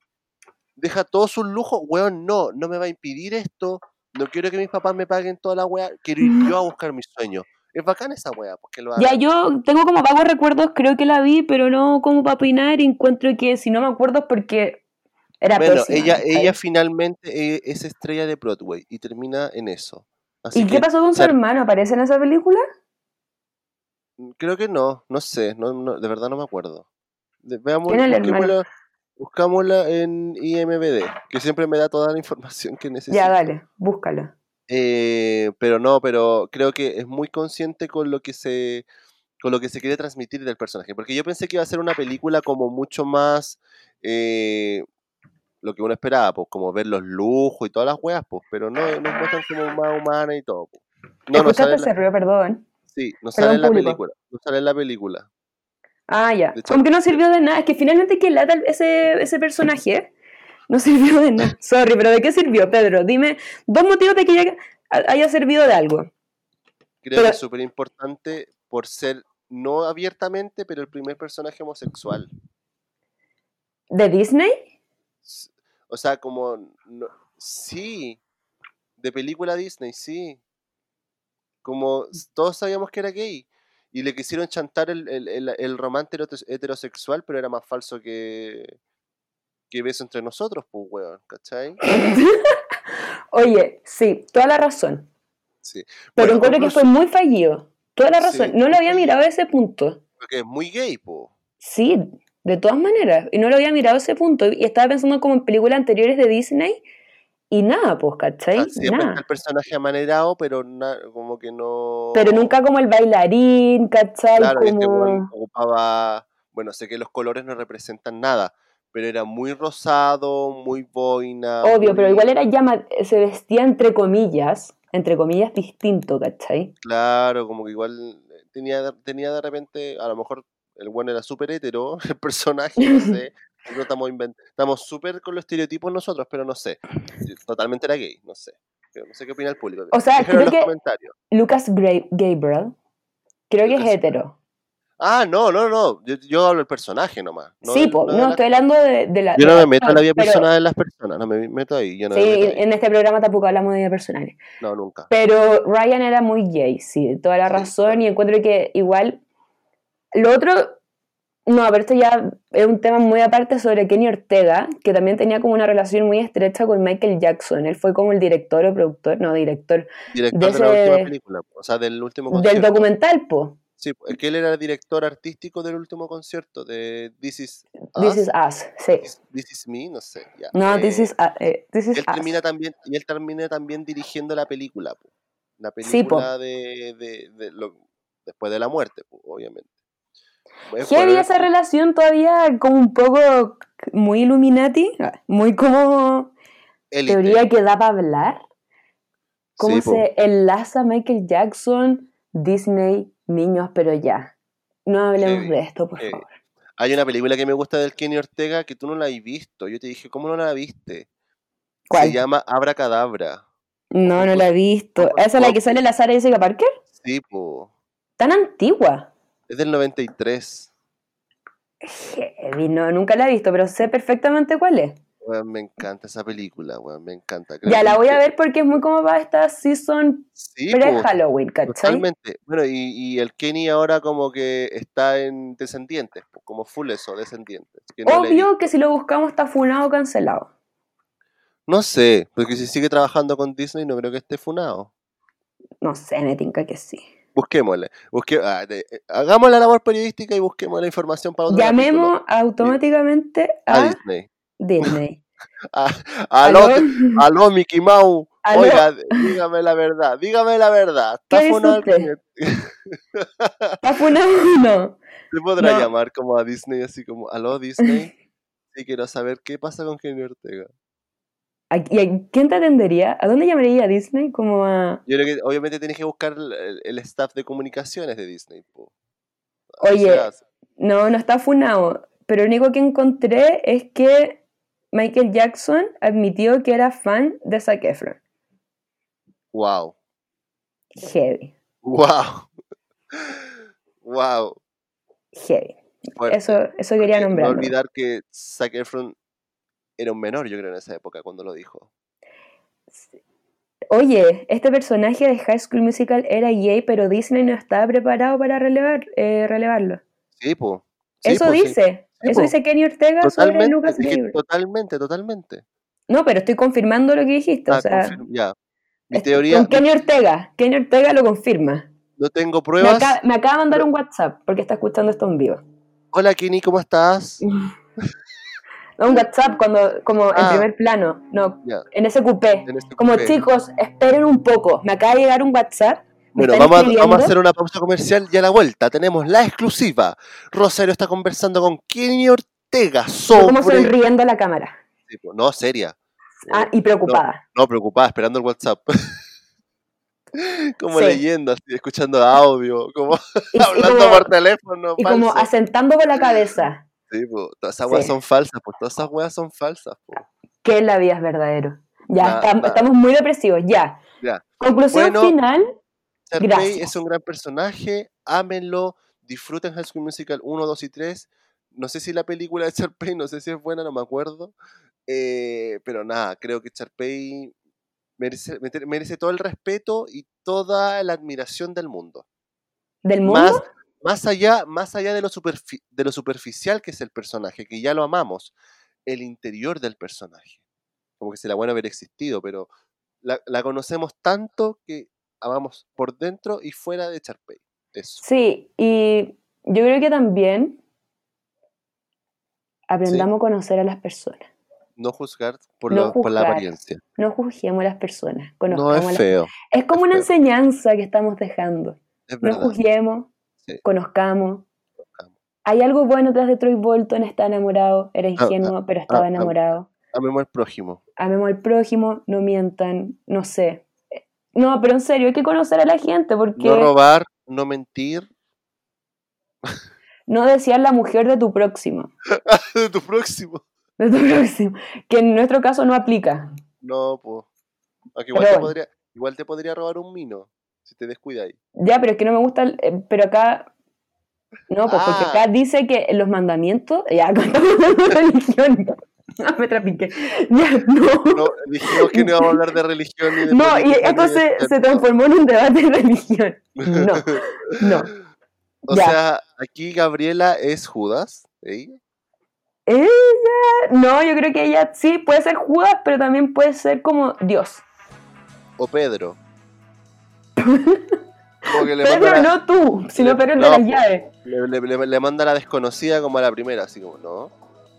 Deja todos sus lujos. Weón, no, no me va a impedir esto. No quiero que mis papás me paguen toda la weá. Quiero ir yo a buscar mis sueños. Es bacán esa weá, porque lo Ya, yo tengo como vagos recuerdos, creo que la vi, pero no como para opinar. Encuentro que si no me acuerdo es porque bueno, ella, ella finalmente eh, es estrella de Broadway y termina en eso. ¿Y qué pasó con su hermano? ¿Aparece en esa película? Mm, creo que no, no sé, no, de verdad no me acuerdo. Veamos, buscámosla, en IMBD, que siempre me da toda la información que necesito. Ya, dale, búscala. Eh, pero no, pero creo que es muy consciente con lo que se con lo que se quiere transmitir del personaje, porque yo pensé que iba a ser una película como mucho más eh, lo que uno esperaba, pues, como ver los lujos y todas las weas, pues, pero no, nos muestran como más humana y todo. Pues. No, no sale río, perdón. Sí, no sale en la película. No sale en la película. Ah, ya. Como que no sirvió de nada. Es que finalmente que lata ese, ese personaje no sirvió de nada. Sorry, pero ¿de qué sirvió, Pedro? Dime dos motivos de que haya servido de algo. Creo que es súper importante por ser, no abiertamente, pero el primer personaje homosexual. ¿De Disney? O sea, como, sí, de película Disney, sí. Como todos sabíamos que era gay. Y le quisieron chantar el, el, romance heterosexual, pero era más falso que, que beso entre nosotros, pues, weón, ¿cachai? Oye, sí, toda la razón. Sí. Pero encuentro que fue muy fallido. Toda la razón. no lo había mirado a ese punto. Porque es muy gay, po. Sí, de todas maneras. Y no lo había mirado a ese punto. Y estaba pensando como en películas anteriores de Disney. Y nada, pues, ¿cachai? nada. el personaje amanerado, pero como que no. Pero nunca como el bailarín, ¿cachai? Claro, este ocupaba. Bueno, sé que los colores no representan nada, pero era muy rosado, muy boina. Obvio, pero igual era llama, se vestía entre comillas, entre comillas distinto, ¿cachai? Claro, como que igual tenía, tenía de repente, a lo mejor el bueno era súper hetero, el personaje, no sé. no estamos estamos súper con los estereotipos nosotros, pero no sé. Totalmente era gay, no sé. No sé qué opina el público. O sea, creo que Lucas Gabriel, creo que es hetero. Ah, no, no, no. Yo, hablo del personaje nomás. sí, pues, no, estoy hablando de, la. Yo no me meto en la vida personal de las personas, no me meto ahí. Yo no sí, en este programa tampoco hablamos de vida personales. No, nunca. Pero Ryan era muy gay, sí, toda la razón, y encuentro que igual lo otro, no, pero esto ya es un tema muy aparte sobre Kenny Ortega, que también tenía como una relación muy estrecha con Michael Jackson. Él fue como el director o productor, no, director. Director de, la última película, o sea, del último concierto. Del documental, po. Sí, que él era el director artístico del último concierto de This Is Us. This Is Us, sí. This, Is Me, no sé. Ya. No, This Is, eh, this is él Us. Termina también, y él termina también dirigiendo la película, po. La película de, de, de lo, después de la muerte, po, obviamente. Heavy esa relación todavía como un poco muy Illuminati, muy como teoría que da para hablar. ¿Cómo se enlaza Michael Jackson, Disney, niños, pero ya? No hablemos de esto, por favor. Hay una película que me gusta del Kenny Ortega que tú no la has visto. Yo te dije, ¿cómo no la viste? ¿Cuál? Se llama Abracadabra. No, no la he visto. ¿Esa es la que sale la Sara Jessica Parker? Sí, po. Tan antigua. Es del 93. Heavy, no, nunca la he visto, pero sé perfectamente cuál es. Me encanta esa película, me encanta. ya la voy a ver porque es muy como va esta season pre-Halloween, ¿cachai? Totalmente. Bueno, y, el Kenny ahora como que está en Descendientes, como full eso, Descendientes. Obvio que si lo buscamos está funado o cancelado. No sé, porque si sigue trabajando con Disney no creo que esté funado. No sé, me tinca que sí busquémosle. Busque, ah, hagamos la labor periodística y busquemos la información para otro Llamemos automáticamente a, Disney. Disney. aló, aló, Mickey Mouse. Aló. Oiga, dígame la verdad, dígame la verdad. ¿Qué ¿Está funado? ¿Está funado no? ¿Se podrá No. llamar como a Disney así como, aló Disney? Sí, quiero saber qué pasa con Kenny Ortega. ¿A- ¿Y a quién te atendería? ¿A dónde llamaría a Disney? Como a... Yo creo que obviamente tienes que buscar el, el- staff de comunicaciones de Disney. po. Oye. No, no está funado. Pero lo único que encontré es que Michael Jackson admitió que era fan de Zac Efron. Wow. Heavy, Wow. Wow. heavy. Eso, eso quería Porque No olvidar que Zac Efron era un menor, yo creo, en esa época cuando lo dijo. Oye, este personaje de High School Musical era gay, pero Disney no estaba preparado para relevar, eh, relevarlo. Sí, po. Sí, eso po, dice. Eso dice Kenny Ortega sobre Totalmente, Lucas es que totalmente, totalmente. No, pero estoy confirmando lo que dijiste. Ah, o sea, confirmo, ya. Mi teoría, con Kenny Ortega. Kenny Ortega lo confirma. no tengo Me, pruebas. acaba, me acaba de mandar pero- un WhatsApp porque está escuchando esto en vivo. Hola, Kenny, ¿cómo estás? No, un WhatsApp cuando, como en Ah. primer plano. No, en ese coupé. en este Como chicos, esperen un poco. Me acaba de llegar un WhatsApp. Bueno, vamos a, vamos a hacer una pausa comercial y a la vuelta tenemos la exclusiva. Rosario está conversando con Kenny Ortega Como sobre... sonriendo a la cámara. Po, No, seria. Ah, y preocupada. No, preocupada, esperando el WhatsApp. como Sí. leyendo, así, escuchando audio, como Y, y hablando como, por teléfono. y como asentando con la cabeza. Sí, po, todas esas weas Sí. son falsas, pues todas esas weas son falsas. po. Que la vida es verdadero. Ya, Nada, estam- nada. estamos muy depresivos. Ya. Ya. Conclusión Bueno, final. Sharpay Gracias. es un gran personaje, ámenlo, disfruten High School Musical 1, 2 y 3. No sé si la película de Sharpay, no sé si es buena, no me acuerdo. Eh, pero nada, creo que Sharpay merece, todo el respeto y toda la admiración del mundo. ¿Del mundo? Más, más allá, más allá de, lo superfi- de lo superficial que es el personaje, que ya lo amamos, el interior del personaje. Como que sería bueno haber existido, pero la, la conocemos tanto que amamos por dentro y fuera de Charpey. Eso. Sí, y yo creo que también aprendamos a conocer a las personas. No juzgar por, No lo- por la apariencia. No juzguemos a las personas. No Conozcamos es las- feo, Es como es una feo. enseñanza que estamos dejando. es No juzguemos, Sí. conozcamos. Hay algo bueno tras de Troy Bolton, está enamorado, era Ah, ingenuo, pero estaba ah, ah. enamorado. Amemos al prójimo. Amemos al prójimo, no mientan, no sé. No, pero en serio, hay que conocer a la gente porque No robar, no mentir. no desear la mujer de tu próximo. de tu próximo. De tu próximo. Que en nuestro caso no aplica. No, pues. Aunque igual, Pero te bueno. podría, igual te podría robar un mino si te descuidas ahí. Ya, pero es que no me gusta, el- eh, pero acá... No, pues porque Ah. acá dice que los mandamientos... Ya, de religión. Ah, me trapiqué. Ya, no. No, dijimos que no íbamos a hablar de religión ni de No, y esto se, se transformó en un debate de religión. No, no. O Ya. sea, aquí Gabriela es Judas. ¿eh? Ella, no, yo creo que ella sí puede ser Judas, pero también puede ser como Dios. O Pedro. Como que le manda, la, no tú, sino le- pero el no, de las llaves. le- le manda a la desconocida como a la primera, así como, ¿no?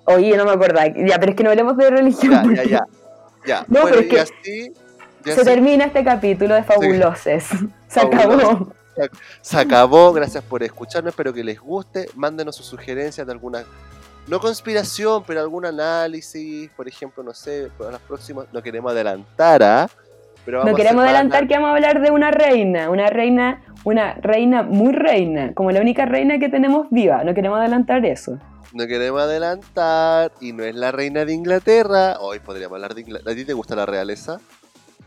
Oye, no me acordaba. Ya, pero es que no hablemos de religión. Ya, ya, porque ya. Ya, No, bueno, pero es que así, Se así termina este capítulo de Fabuloses. Se acabó. Se acabó. Gracias por escucharnos. Espero que les guste. Mándenos sus sugerencias de alguna, no conspiración, pero algún análisis. Por ejemplo, no sé, para las próximas. No queremos adelantar, ¿ah? Pero No vamos a queremos adelantar que vamos a hablar de una reina, una reina, una reina muy reina, como la única reina que tenemos viva. No queremos adelantar eso. No queremos adelantar. Y no es la reina de Inglaterra. Hoy podríamos hablar de Inglaterra. ¿A ti te gusta la realeza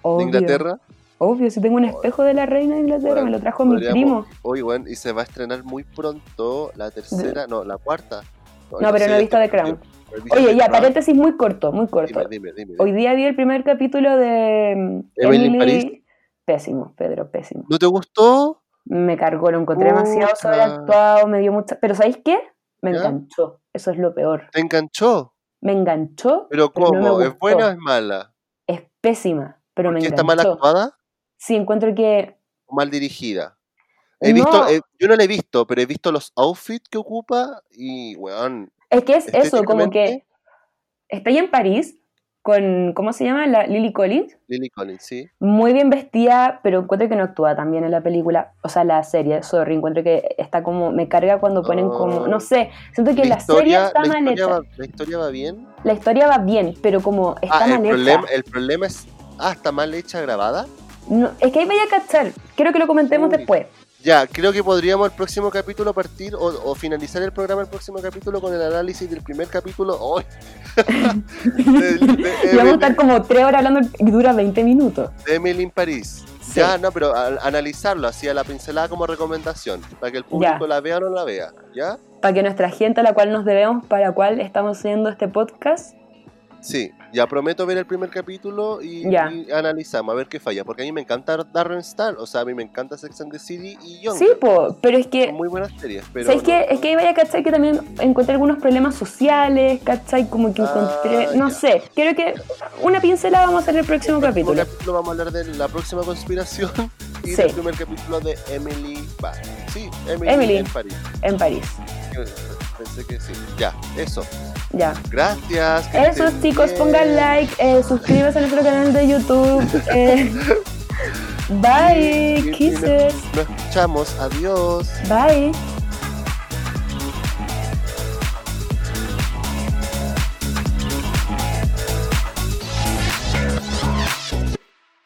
de. Inglaterra? Obvio, si tengo un espejo de la reina de Inglaterra, Bueno, me lo trajo mi primo. Hoy, bueno, y se va a estrenar muy pronto la tercera, no, la cuarta. No, pero no he visto The Crown. Oye, ya, paréntesis muy corto, muy corto. Dime, dime, dime. Hoy día vi el primer capítulo de mm, Emily Emily. París. Pésimo, Pedro, pésimo. ¿No te gustó? Me cargó, lo encontré demasiado sobreactuado, me dio mucha. Pero ¿sabéis qué? Me ¿Ya? enganchó. Eso es lo peor. ¿Te enganchó? Me enganchó. ¿Pero Pero no cómo? ¿Es buena o es mala? Es pésima, pero me ¿Que enganchó. está mal actuada Sí, encuentro que. mal dirigida? He No. visto, eh, yo no la he visto, pero he visto los outfits que ocupa y, weón, Es que es eso, como que está ahí en París con, ¿cómo se llama? La Lily Collins. Lily Collins, sí. Muy bien vestida, pero encuentro que no actúa tan bien en la película, o sea, la serie, sorry, encuentro que está como, me carga cuando ponen como, no sé, siento que la, serie está la mal hecha. va- ¿La historia va bien? La historia va bien, pero como está Ah, el mal hecha. problema, el problema es... Ah, está mal hecha grabada. No, es que ahí vaya a cachar, quiero que lo comentemos Uy. después. Ya, creo que podríamos el próximo capítulo partir o, o finalizar el programa el próximo capítulo con el análisis del primer capítulo. De- Y vamos a estar como tres horas hablando y dura 20 minutos. de Emily in París. Sí. Ya, no, pero a- analizarlo así a la pincelada como recomendación, para que el público Ya. la vea o no la vea, ¿ya? Para que nuestra gente a la cual nos debemos, para la cual estamos haciendo este podcast, Sí, ya prometo ver el primer capítulo y, Ya. y analizamos a ver qué falla, porque a mí me encanta Darren Star, o sea, a mí me encanta Sex and the City y Young. sí, po, pero es que Son muy buenas series, pero... ¿Sabes no- qué? Es que ahí vaya a cachar que también encontré algunos problemas sociales, ¿cachai? Como que Ah, encontré, no ya. sé, quiero que una pincelada vamos a hacer el próximo el capítulo. capítulo vamos a hablar de la próxima conspiración y Sí. del primer capítulo de Emily Bad. Sí, Emily, Emily. en París. En París. Pensé que sí. Ya, eso. Ya. Gracias. Eso chicos, bien. pongan like, eh, suscríbanse a nuestro canal de YouTube. eh, bye, y- y nos- kisses. Nos escuchamos. Adiós. Bye.